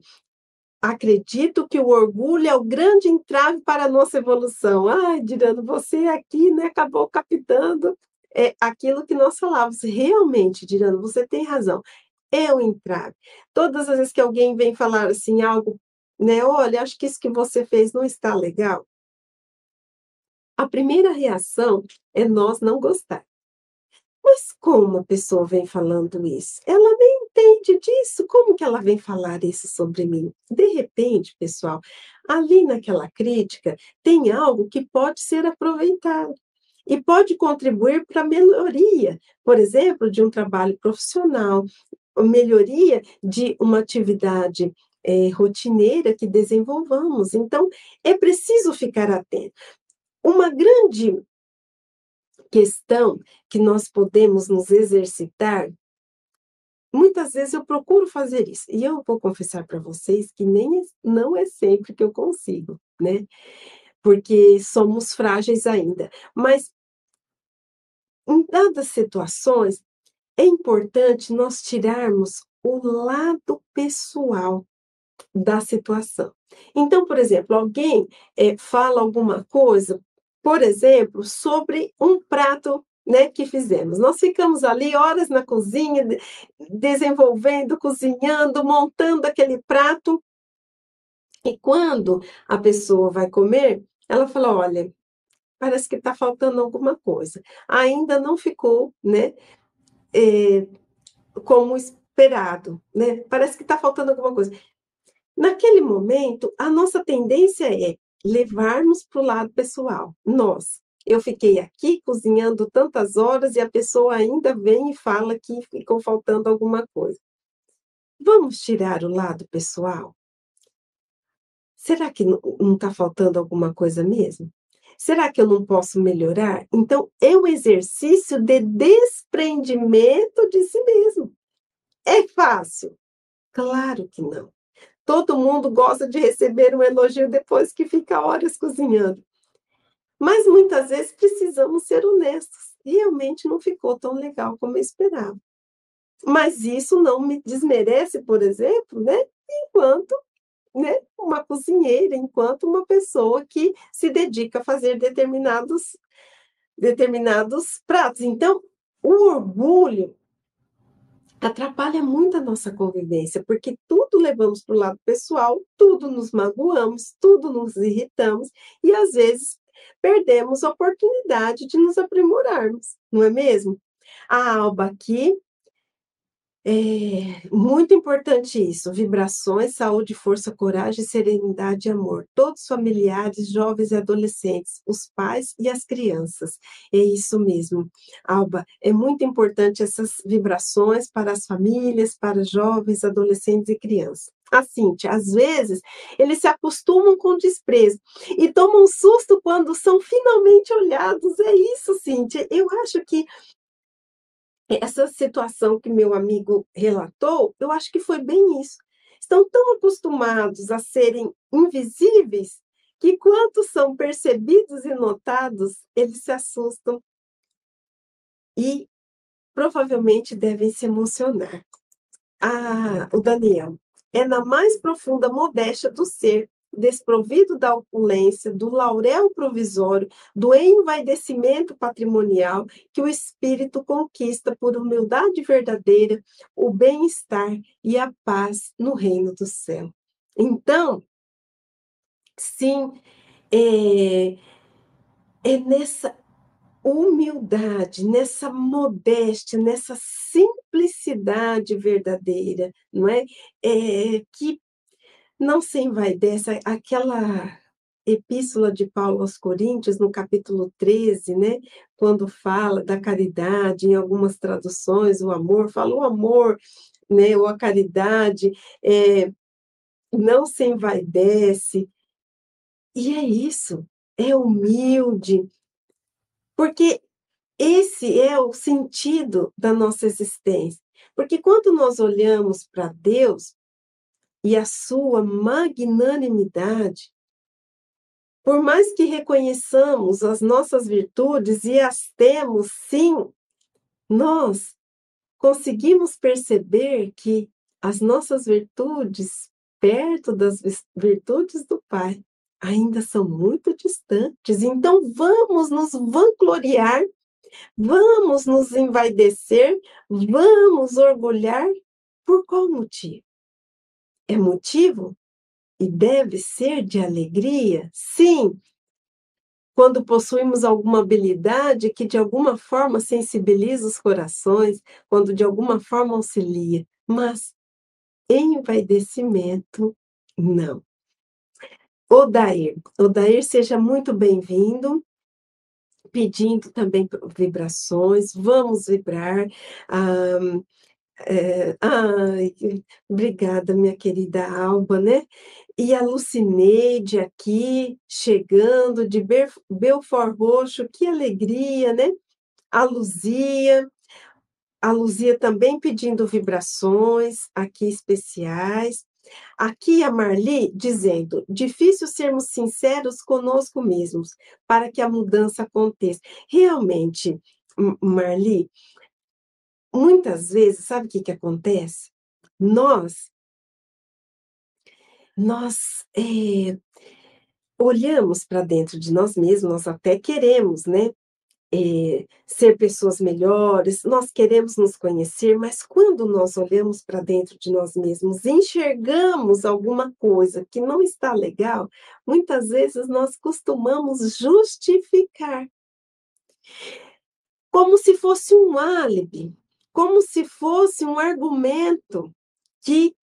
acredito que o orgulho é o grande entrave para a nossa evolução. Ai, Dirana, você aqui, né, acabou captando é, aquilo que nós falávamos. Realmente, Dirana, você tem razão é o entrave. Todas as vezes que alguém vem falar assim algo, né, olha, acho que isso que você fez não está legal. A primeira reação é nós não gostar. Mas como a pessoa vem falando isso? Ela disso. Como que ela vem falar isso sobre mim? De repente, pessoal, ali naquela crítica tem algo que pode ser aproveitado e pode contribuir para a melhoria, por exemplo, de um trabalho profissional, melhoria de uma atividade é, rotineira que desenvolvamos. Então, é preciso ficar atento. Uma grande questão que nós podemos nos exercitar, muitas vezes eu procuro fazer isso, e eu vou confessar para vocês que nem é, não é sempre que eu consigo, né? Porque somos frágeis ainda. Mas em dadas situações, é importante nós tirarmos o lado pessoal da situação. Então, por exemplo, alguém é, fala alguma coisa, por exemplo, sobre um prato né, que fizemos. Nós ficamos ali horas na cozinha, desenvolvendo, cozinhando, montando aquele prato. E quando a pessoa vai comer, ela fala: olha, parece que está faltando alguma coisa. Ainda não ficou, né? é, como esperado, né? Parece que está faltando alguma coisa. Naquele momento, a nossa tendência é levarmos para o lado pessoal. Nós, eu fiquei aqui cozinhando tantas horas e a pessoa ainda vem e fala que ficou faltando alguma coisa. Vamos tirar o lado pessoal? Será que não está faltando alguma coisa mesmo? Será que eu não posso melhorar? Então, é um exercício de desprendimento de si mesmo. É fácil? Claro que não. Todo mundo gosta de receber um elogio depois que fica horas cozinhando. Mas muitas vezes precisamos ser honestos. Realmente não ficou tão legal como eu esperava. Mas isso não me desmerece, por exemplo, né? Enquanto né, uma cozinheira, enquanto uma pessoa que se dedica a fazer determinados, determinados pratos. Então, o orgulho atrapalha muito a nossa convivência, porque tudo levamos para o lado pessoal, tudo nos magoamos, tudo nos irritamos e às vezes perdemos a oportunidade de nos aprimorarmos, não é mesmo? A Alba aqui é muito importante isso, vibrações, saúde, força, coragem, serenidade e amor. Todos familiares, jovens e adolescentes, os pais e as crianças. É isso mesmo. Alba, é muito importante essas vibrações para as famílias, para jovens, adolescentes e crianças. A Cíntia, às vezes, eles se acostumam com desprezo e tomam susto quando são finalmente olhados. É isso, Cíntia. Eu acho que essa situação que meu amigo relatou, eu acho que foi bem isso. Estão tão acostumados a serem invisíveis que, quando são percebidos e notados, eles se assustam e provavelmente devem se emocionar. Ah, o Daniel, é na mais profunda modéstia do ser desprovido da opulência, do laurel provisório, do envaidecimento patrimonial, que o espírito conquista por humildade verdadeira o bem-estar e a paz no reino do céu. Então, sim, é, é nessa humildade, nessa modéstia, nessa simplicidade verdadeira, não é? é que não se envaidece, aquela epístola de Paulo aos Coríntios, no capítulo 13, né, quando fala da caridade, em algumas traduções, o amor, fala o amor, né, ou a caridade, é, não se envaidece, e é isso, é humilde, porque esse é o sentido da nossa existência. Porque quando nós olhamos para Deus e a sua magnanimidade, por mais que reconheçamos as nossas virtudes e as temos, sim, nós conseguimos perceber que as nossas virtudes, perto das virtudes do Pai, ainda são muito distantes. Então, vamos nos vangloriar, vamos nos envaidecer, vamos orgulhar. Por qual motivo? É motivo e deve ser de alegria? Sim, quando possuímos alguma habilidade que de alguma forma sensibiliza os corações, quando de alguma forma auxilia, mas envaidecimento, não. Odair, Odair, seja muito bem-vindo pedindo também vibrações, vamos vibrar. Ah, é, ai, obrigada, minha querida Alba, né? E a Lucineide aqui, chegando de Belfort Roxo, que alegria, né? A Luzia, a Luzia também pedindo vibrações aqui especiais. Aqui a Marli dizendo: difícil sermos sinceros conosco mesmos para que a mudança aconteça. Realmente, Marli, muitas vezes, sabe o que, que acontece? Nós, nós é, olhamos para dentro de nós mesmos, nós até queremos, né? É, ser pessoas melhores, nós queremos nos conhecer, mas quando nós olhamos para dentro de nós mesmos, enxergamos alguma coisa que não está legal, muitas vezes nós costumamos justificar, como se fosse um álibi como se fosse um argumento que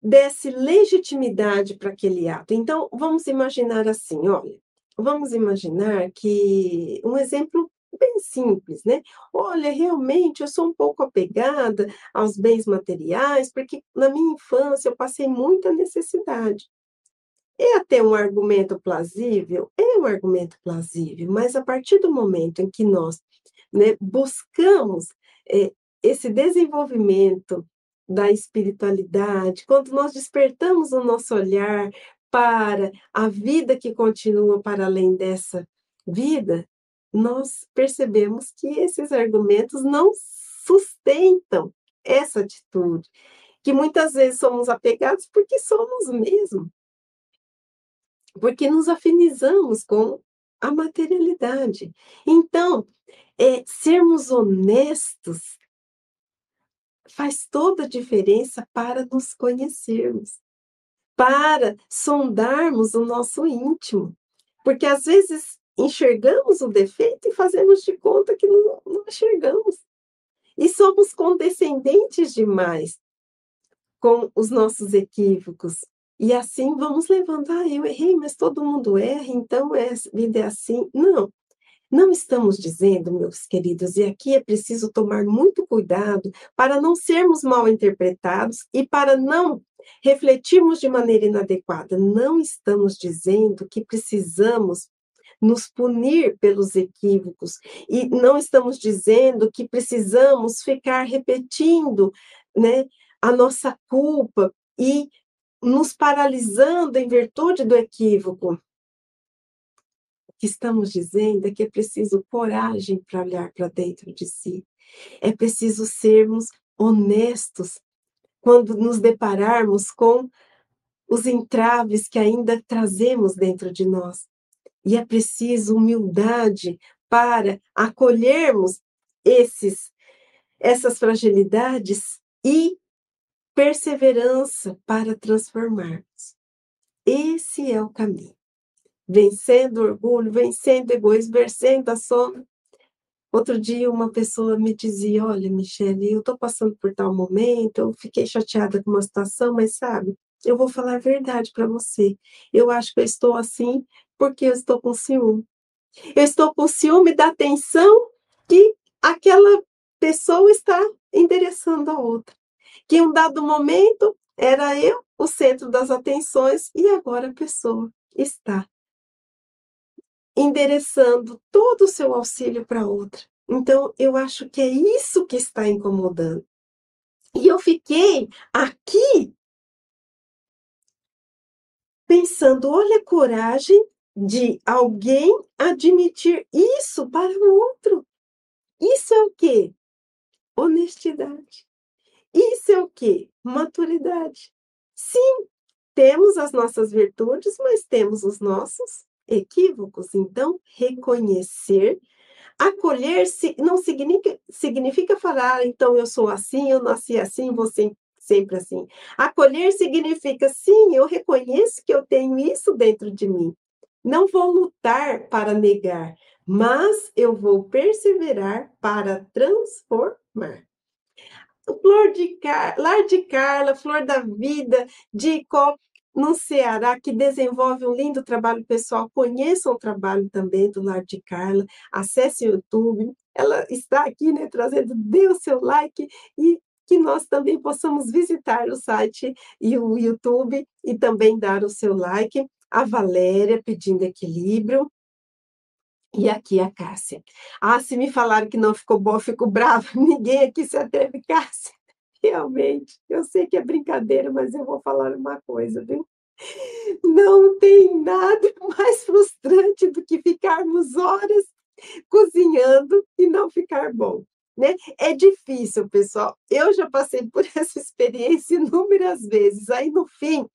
desse legitimidade para aquele ato. Então, vamos imaginar assim, olha, vamos imaginar que um exemplo bem simples, né? Olha, realmente eu sou um pouco apegada aos bens materiais, porque na minha infância eu passei muita necessidade. É até um argumento plausível? É um argumento plausível, mas a partir do momento em que nós né, buscamos é, esse desenvolvimento da espiritualidade, quando nós despertamos o nosso olhar para a vida que continua para além dessa vida, nós percebemos que esses argumentos não sustentam essa atitude, que muitas vezes somos apegados porque somos mesmo, porque nos afinizamos com a materialidade. Então, é, sermos honestos faz toda a diferença para nos conhecermos, para sondarmos o nosso íntimo. Porque às vezes enxergamos o defeito e fazemos de conta que não, não enxergamos. E somos condescendentes demais com os nossos equívocos. E assim vamos levando, ah, eu errei, mas todo mundo erra, então é, vida é assim. Não, não estamos dizendo, meus queridos, e aqui é preciso tomar muito cuidado para não sermos mal interpretados e para não refletirmos de maneira inadequada. Não estamos dizendo que precisamos nos punir pelos equívocos e não estamos dizendo que precisamos ficar repetindo, né, a nossa culpa e nos paralisando em virtude do equívoco que estamos dizendo é que é preciso coragem para olhar para dentro de si. É preciso sermos honestos quando nos depararmos com os entraves que ainda trazemos dentro de nós. E é preciso humildade para acolhermos esses essas fragilidades e perseverança para transformarmos. Esse é o caminho vencendo o orgulho, vencendo o egoísmo, vencendo a sombra, Outro dia uma pessoa me dizia: "Olha, Michele, eu estou passando por tal momento, eu fiquei chateada com uma situação, mas sabe, eu vou falar a verdade para você. Eu acho que eu estou assim porque eu estou com ciúme. Eu estou com ciúme da atenção que aquela pessoa está endereçando a outra. Que em um dado momento era eu o centro das atenções e agora a pessoa está endereçando todo o seu auxílio para outra. Então, eu acho que é isso que está incomodando. E eu fiquei aqui pensando, olha a coragem de alguém admitir isso para o outro. Isso é o quê? Honestidade. Isso é o quê? Maturidade. Sim, temos as nossas virtudes, mas temos os nossos equívocos. Então, reconhecer, acolher-se não significa, significa falar, então eu sou assim, eu nasci assim, você sempre assim. Acolher significa, sim, eu reconheço que eu tenho isso dentro de mim. Não vou lutar para negar, mas eu vou perseverar para transformar. Flor de Car... Lar de Carla, Flor da Vida, de no Ceará, que desenvolve um lindo trabalho pessoal. Conheçam o trabalho também do Lar de Carla, acesse o YouTube. Ela está aqui, né, trazendo, dê o seu like e que nós também possamos visitar o site e o YouTube e também dar o seu like. A Valéria pedindo equilíbrio. E aqui a Cássia. Ah, se me falaram que não ficou bom, eu fico brava. Ninguém aqui se atreve, Cássia. Realmente, eu sei que é brincadeira, mas eu vou falar uma coisa, viu? Não tem nada mais frustrante do que ficarmos horas cozinhando e não ficar bom. Né? É difícil, pessoal. Eu já passei por essa experiência inúmeras vezes. Aí, no fim,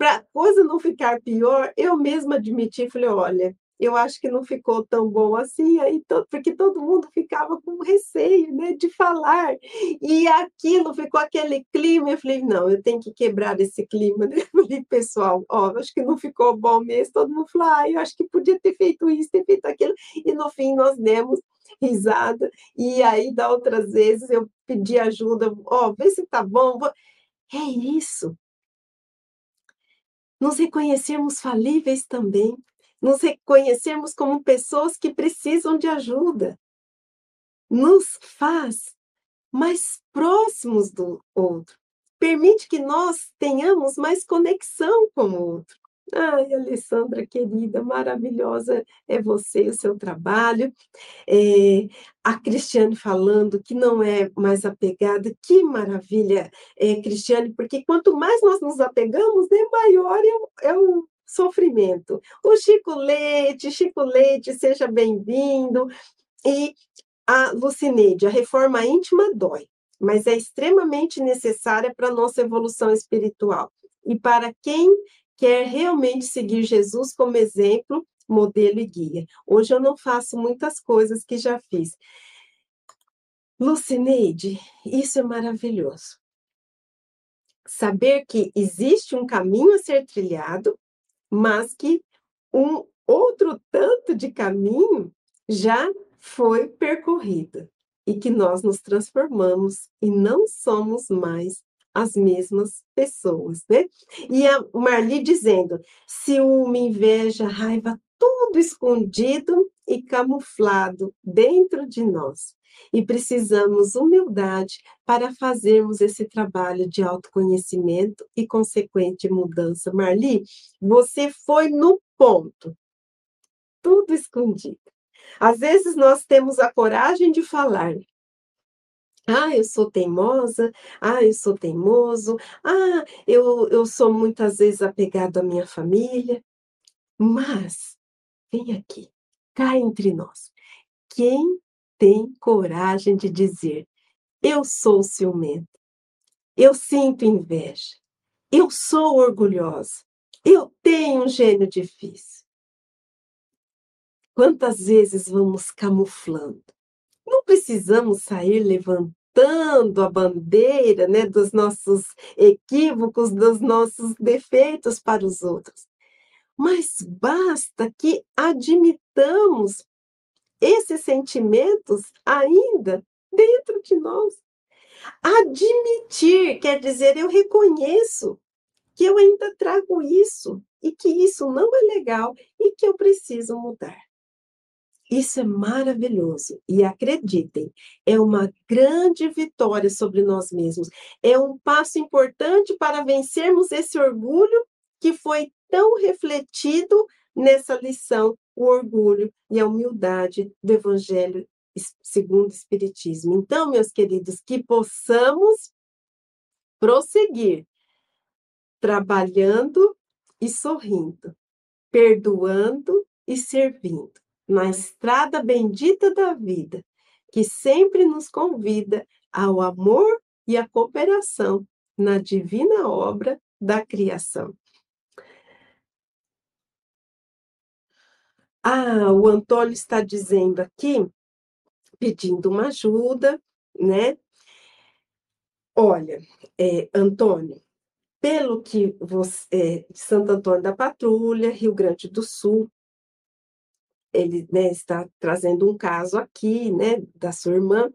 para coisa não ficar pior, eu mesma admiti, falei, olha, eu acho que não ficou tão bom assim, aí porque todo mundo ficava com receio né, de falar, e aquilo ficou aquele clima, eu falei, não, eu tenho que quebrar esse clima, né? Eu falei, pessoal, ó, acho que não ficou bom mesmo, todo mundo falou, ah, eu acho que podia ter feito isso, ter feito aquilo, e no fim nós demos risada, e aí da outras vezes eu pedi ajuda, ó, vê se tá bom, é isso, nos reconhecermos falíveis também, nos reconhecermos como pessoas que precisam de ajuda, nos faz mais próximos do outro, permite que nós tenhamos mais conexão com o outro. Ai, Alessandra querida, maravilhosa é você o seu trabalho. É, a Cristiane falando que não é mais apegada, que maravilha, é, Cristiane, porque quanto mais nós nos apegamos, né, maior é é o sofrimento. O Chico Leite, Chico Leite, seja bem-vindo. E a Lucineide, a reforma íntima dói, mas é extremamente necessária para a nossa evolução espiritual. E para quem quer realmente seguir Jesus como exemplo, modelo e guia. Hoje eu não faço muitas coisas que já fiz. Lucineide, isso é maravilhoso. Saber que existe um caminho a ser trilhado mas que um outro tanto de caminho já foi percorrido e que nós nos transformamos e não somos mais as mesmas pessoas, né? E a Marli dizendo: ciúme, inveja, raiva, tudo escondido e camuflado dentro de nós e precisamos humildade para fazermos esse trabalho de autoconhecimento e consequente mudança. Marli, você foi no ponto, tudo escondido. Às vezes nós temos a coragem de falar. Ah, eu sou teimosa. Ah, eu sou teimoso. Ah, eu, eu sou muitas vezes apegado à minha família. Mas, vem aqui, cá entre nós. Quem tem coragem de dizer: eu sou ciumento, eu sinto inveja, eu sou orgulhosa, eu tenho um gênio difícil. Quantas vezes vamos camuflando? Não precisamos sair levantando a bandeira né, dos nossos equívocos, dos nossos defeitos para os outros. Mas basta que admitamos esses sentimentos ainda dentro de nós. Admitir quer dizer eu reconheço que eu ainda trago isso e que isso não é legal e que eu preciso mudar. Isso é maravilhoso. E acreditem, é uma grande vitória sobre nós mesmos. É um passo importante para vencermos esse orgulho que foi tão refletido nessa lição, o orgulho e a humildade do Evangelho segundo o Espiritismo. Então, meus queridos, que possamos prosseguir trabalhando e sorrindo, perdoando e servindo na estrada bendita da vida, que sempre nos convida ao amor e à cooperação na divina obra da criação. Ah, o Antônio está dizendo aqui, pedindo uma ajuda, né? Olha, é, Antônio, pelo que você, é, Santo Antônio da Patrulha, Rio Grande do Sul, ele né, está trazendo um caso aqui, né, da sua irmã.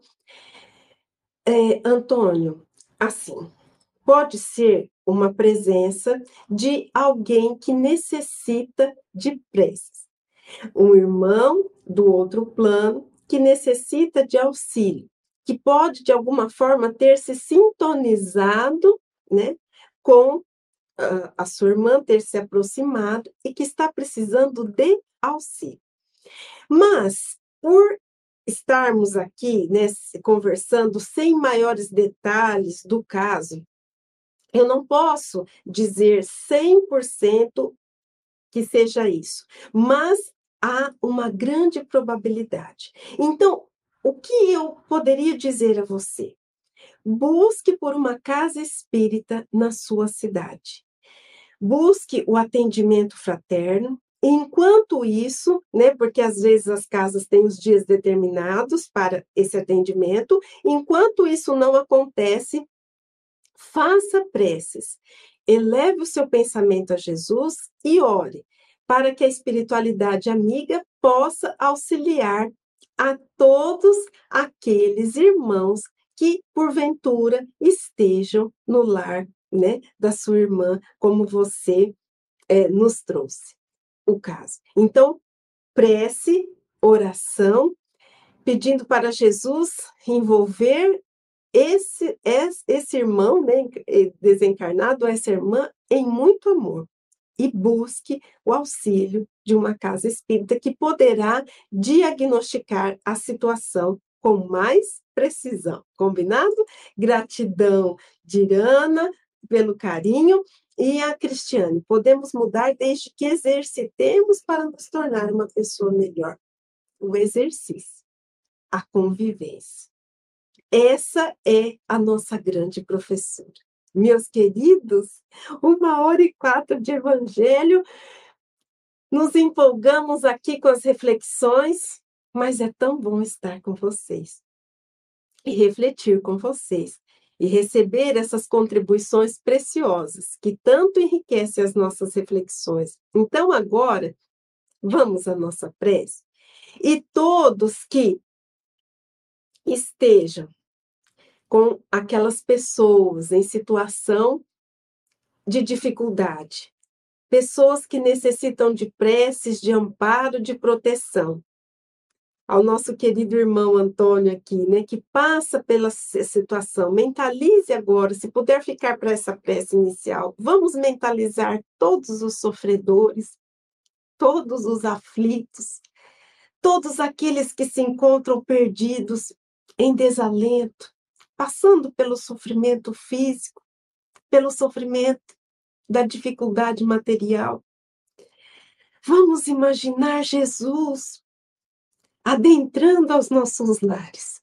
É, Antônio, assim, pode ser uma presença de alguém que necessita de preces. Um irmão do outro plano que necessita de auxílio, que pode, de alguma forma, ter se sintonizado né, com a, a sua irmã, ter se aproximado e que está precisando de auxílio. Mas, por estarmos aqui né, conversando sem maiores detalhes do caso, eu não posso dizer 100% que seja isso, mas há uma grande probabilidade. Então, o que eu poderia dizer a você? Busque por uma casa espírita na sua cidade. Busque o atendimento fraterno, Enquanto isso, né, porque às vezes as casas têm os dias determinados para esse atendimento, enquanto isso não acontece, faça preces, eleve o seu pensamento a Jesus e ore para que a espiritualidade amiga possa auxiliar a todos aqueles irmãos que porventura estejam no lar, né, da sua irmã, como você é, nos trouxe o caso. Então, prece, oração, pedindo para Jesus envolver esse, esse irmão né, desencarnado, essa irmã, em muito amor. E busque o auxílio de uma casa espírita que poderá diagnosticar a situação com mais precisão. Combinado? Gratidão, Dirana, pelo carinho e a Cristiane, podemos mudar desde que exercitemos para nos tornar uma pessoa melhor. O exercício, a convivência. Essa é a nossa grande professora. Meus queridos, uma hora e quatro de evangelho, nos empolgamos aqui com as reflexões, mas é tão bom estar com vocês e refletir com vocês e receber essas contribuições preciosas que tanto enriquecem as nossas reflexões. Então, agora, vamos à nossa prece. E todos que estejam com aquelas pessoas em situação de dificuldade, pessoas que necessitam de preces, de amparo, de proteção, ao nosso querido irmão Antônio aqui, né, que passa pela situação. Mentalize agora, se puder ficar para essa prece inicial, vamos mentalizar todos os sofredores, todos os aflitos, todos aqueles que se encontram perdidos em desalento, passando pelo sofrimento físico, pelo sofrimento da dificuldade material. Vamos imaginar Jesus adentrando aos nossos lares.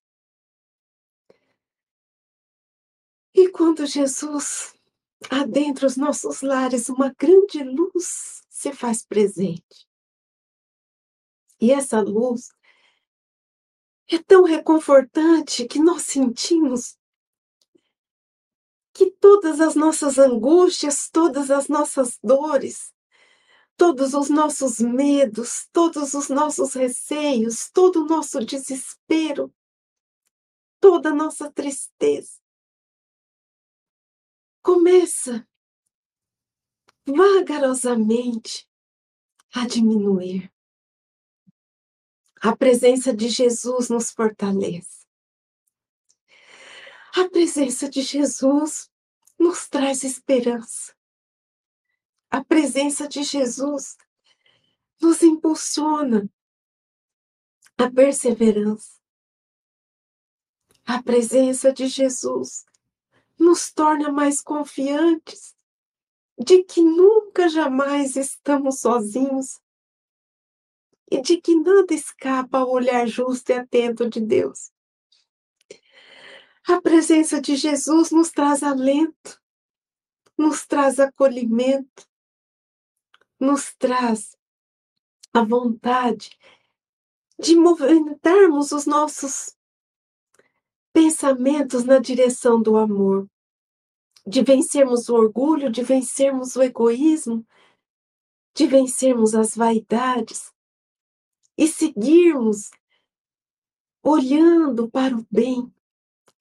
E quando Jesus adentra os nossos lares, uma grande luz se faz presente. E essa luz é tão reconfortante que nós sentimos que todas as nossas angústias, todas as nossas dores todos os nossos medos, todos os nossos receios, todo o nosso desespero, toda a nossa tristeza. Começa vagarosamente a diminuir. A presença de Jesus nos fortalece. A presença de Jesus nos traz esperança. A presença de Jesus nos impulsiona a perseverança. A presença de Jesus nos torna mais confiantes de que nunca jamais estamos sozinhos e de que nada escapa ao olhar justo e atento de Deus. A presença de Jesus nos traz alento, nos traz acolhimento, nos traz a vontade de movimentarmos os nossos pensamentos na direção do amor, de vencermos o orgulho, de vencermos o egoísmo, de vencermos as vaidades e seguirmos olhando para o bem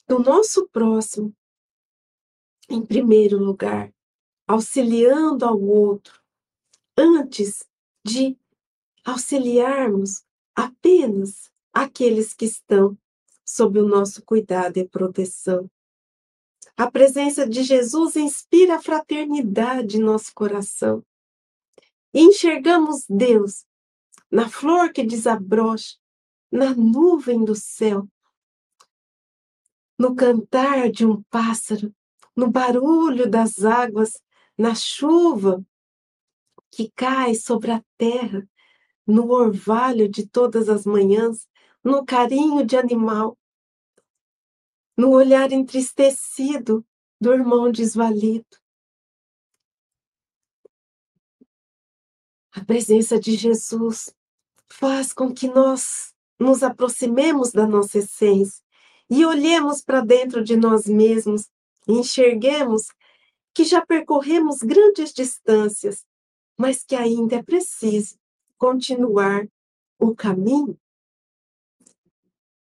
do nosso próximo, em primeiro lugar, auxiliando ao outro, antes de auxiliarmos apenas aqueles que estão sob o nosso cuidado e proteção. A presença de Jesus inspira a fraternidade em nosso coração. Enxergamos Deus na flor que desabrocha, na nuvem do céu, no cantar de um pássaro, no barulho das águas, na chuva que cai sobre a terra, no orvalho de todas as manhãs, no carinho de animal, no olhar entristecido do irmão desvalido. A presença de Jesus faz com que nós nos aproximemos da nossa essência e olhemos para dentro de nós mesmos enxerguemos que já percorremos grandes distâncias, mas que ainda é preciso continuar o caminho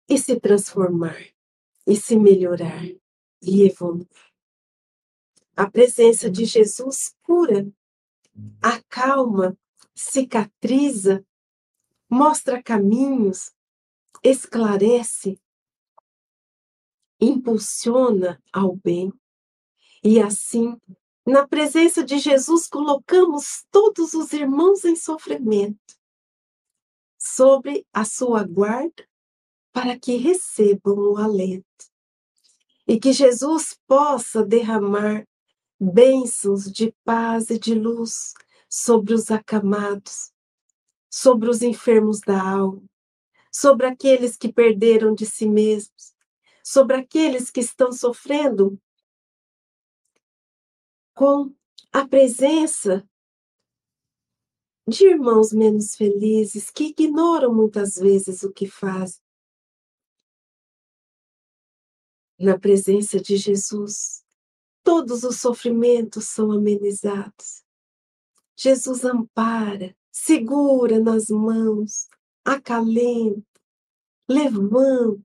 e se transformar, e se melhorar e evoluir. A presença de Jesus cura, acalma, cicatriza, mostra caminhos, esclarece impulsiona ao bem. E assim, na presença de Jesus, colocamos todos os irmãos em sofrimento sobre a sua guarda para que recebam o alento. E que Jesus possa derramar bênçãos de paz e de luz sobre os acamados, sobre os enfermos da alma, sobre aqueles que perderam de si mesmos, sobre aqueles que estão sofrendo com a presença de irmãos menos felizes que ignoram muitas vezes o que fazem. Na presença de Jesus, todos os sofrimentos são amenizados. Jesus ampara, segura nas mãos, acalenta, levanta,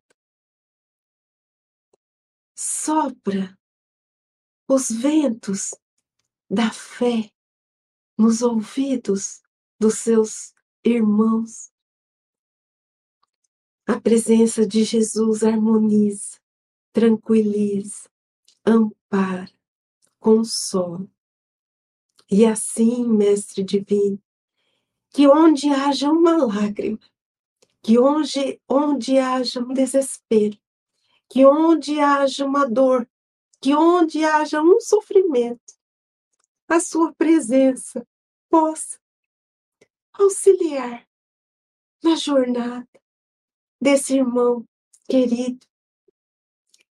sopra os ventos da fé nos ouvidos dos seus irmãos. A presença de Jesus harmoniza, tranquiliza, ampara, consola. E assim, Mestre Divino, que onde haja uma lágrima, que onde, onde haja um desespero, que onde haja uma dor, que onde haja um sofrimento, a sua presença possa auxiliar na jornada desse irmão querido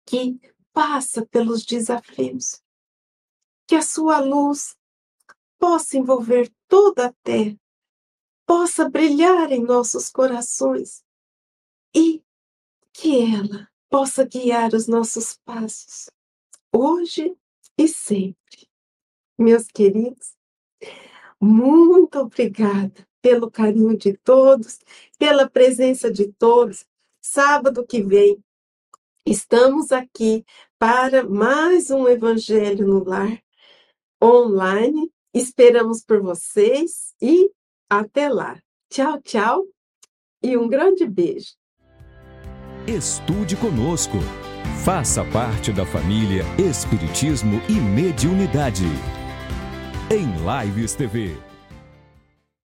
que passa pelos desafios. Que a sua luz possa envolver toda a terra, possa brilhar em nossos corações e que ela possa guiar os nossos passos, hoje e sempre. Meus queridos, Muito obrigada pelo carinho de todos, pela presença de todos. Sábado que vem estamos aqui para mais um Evangelho no Lar online. Esperamos por vocês e até lá. Tchau, tchau e um grande beijo. Estude conosco. Faça parte da família Espiritismo e Mediunidade. Em Lives TV.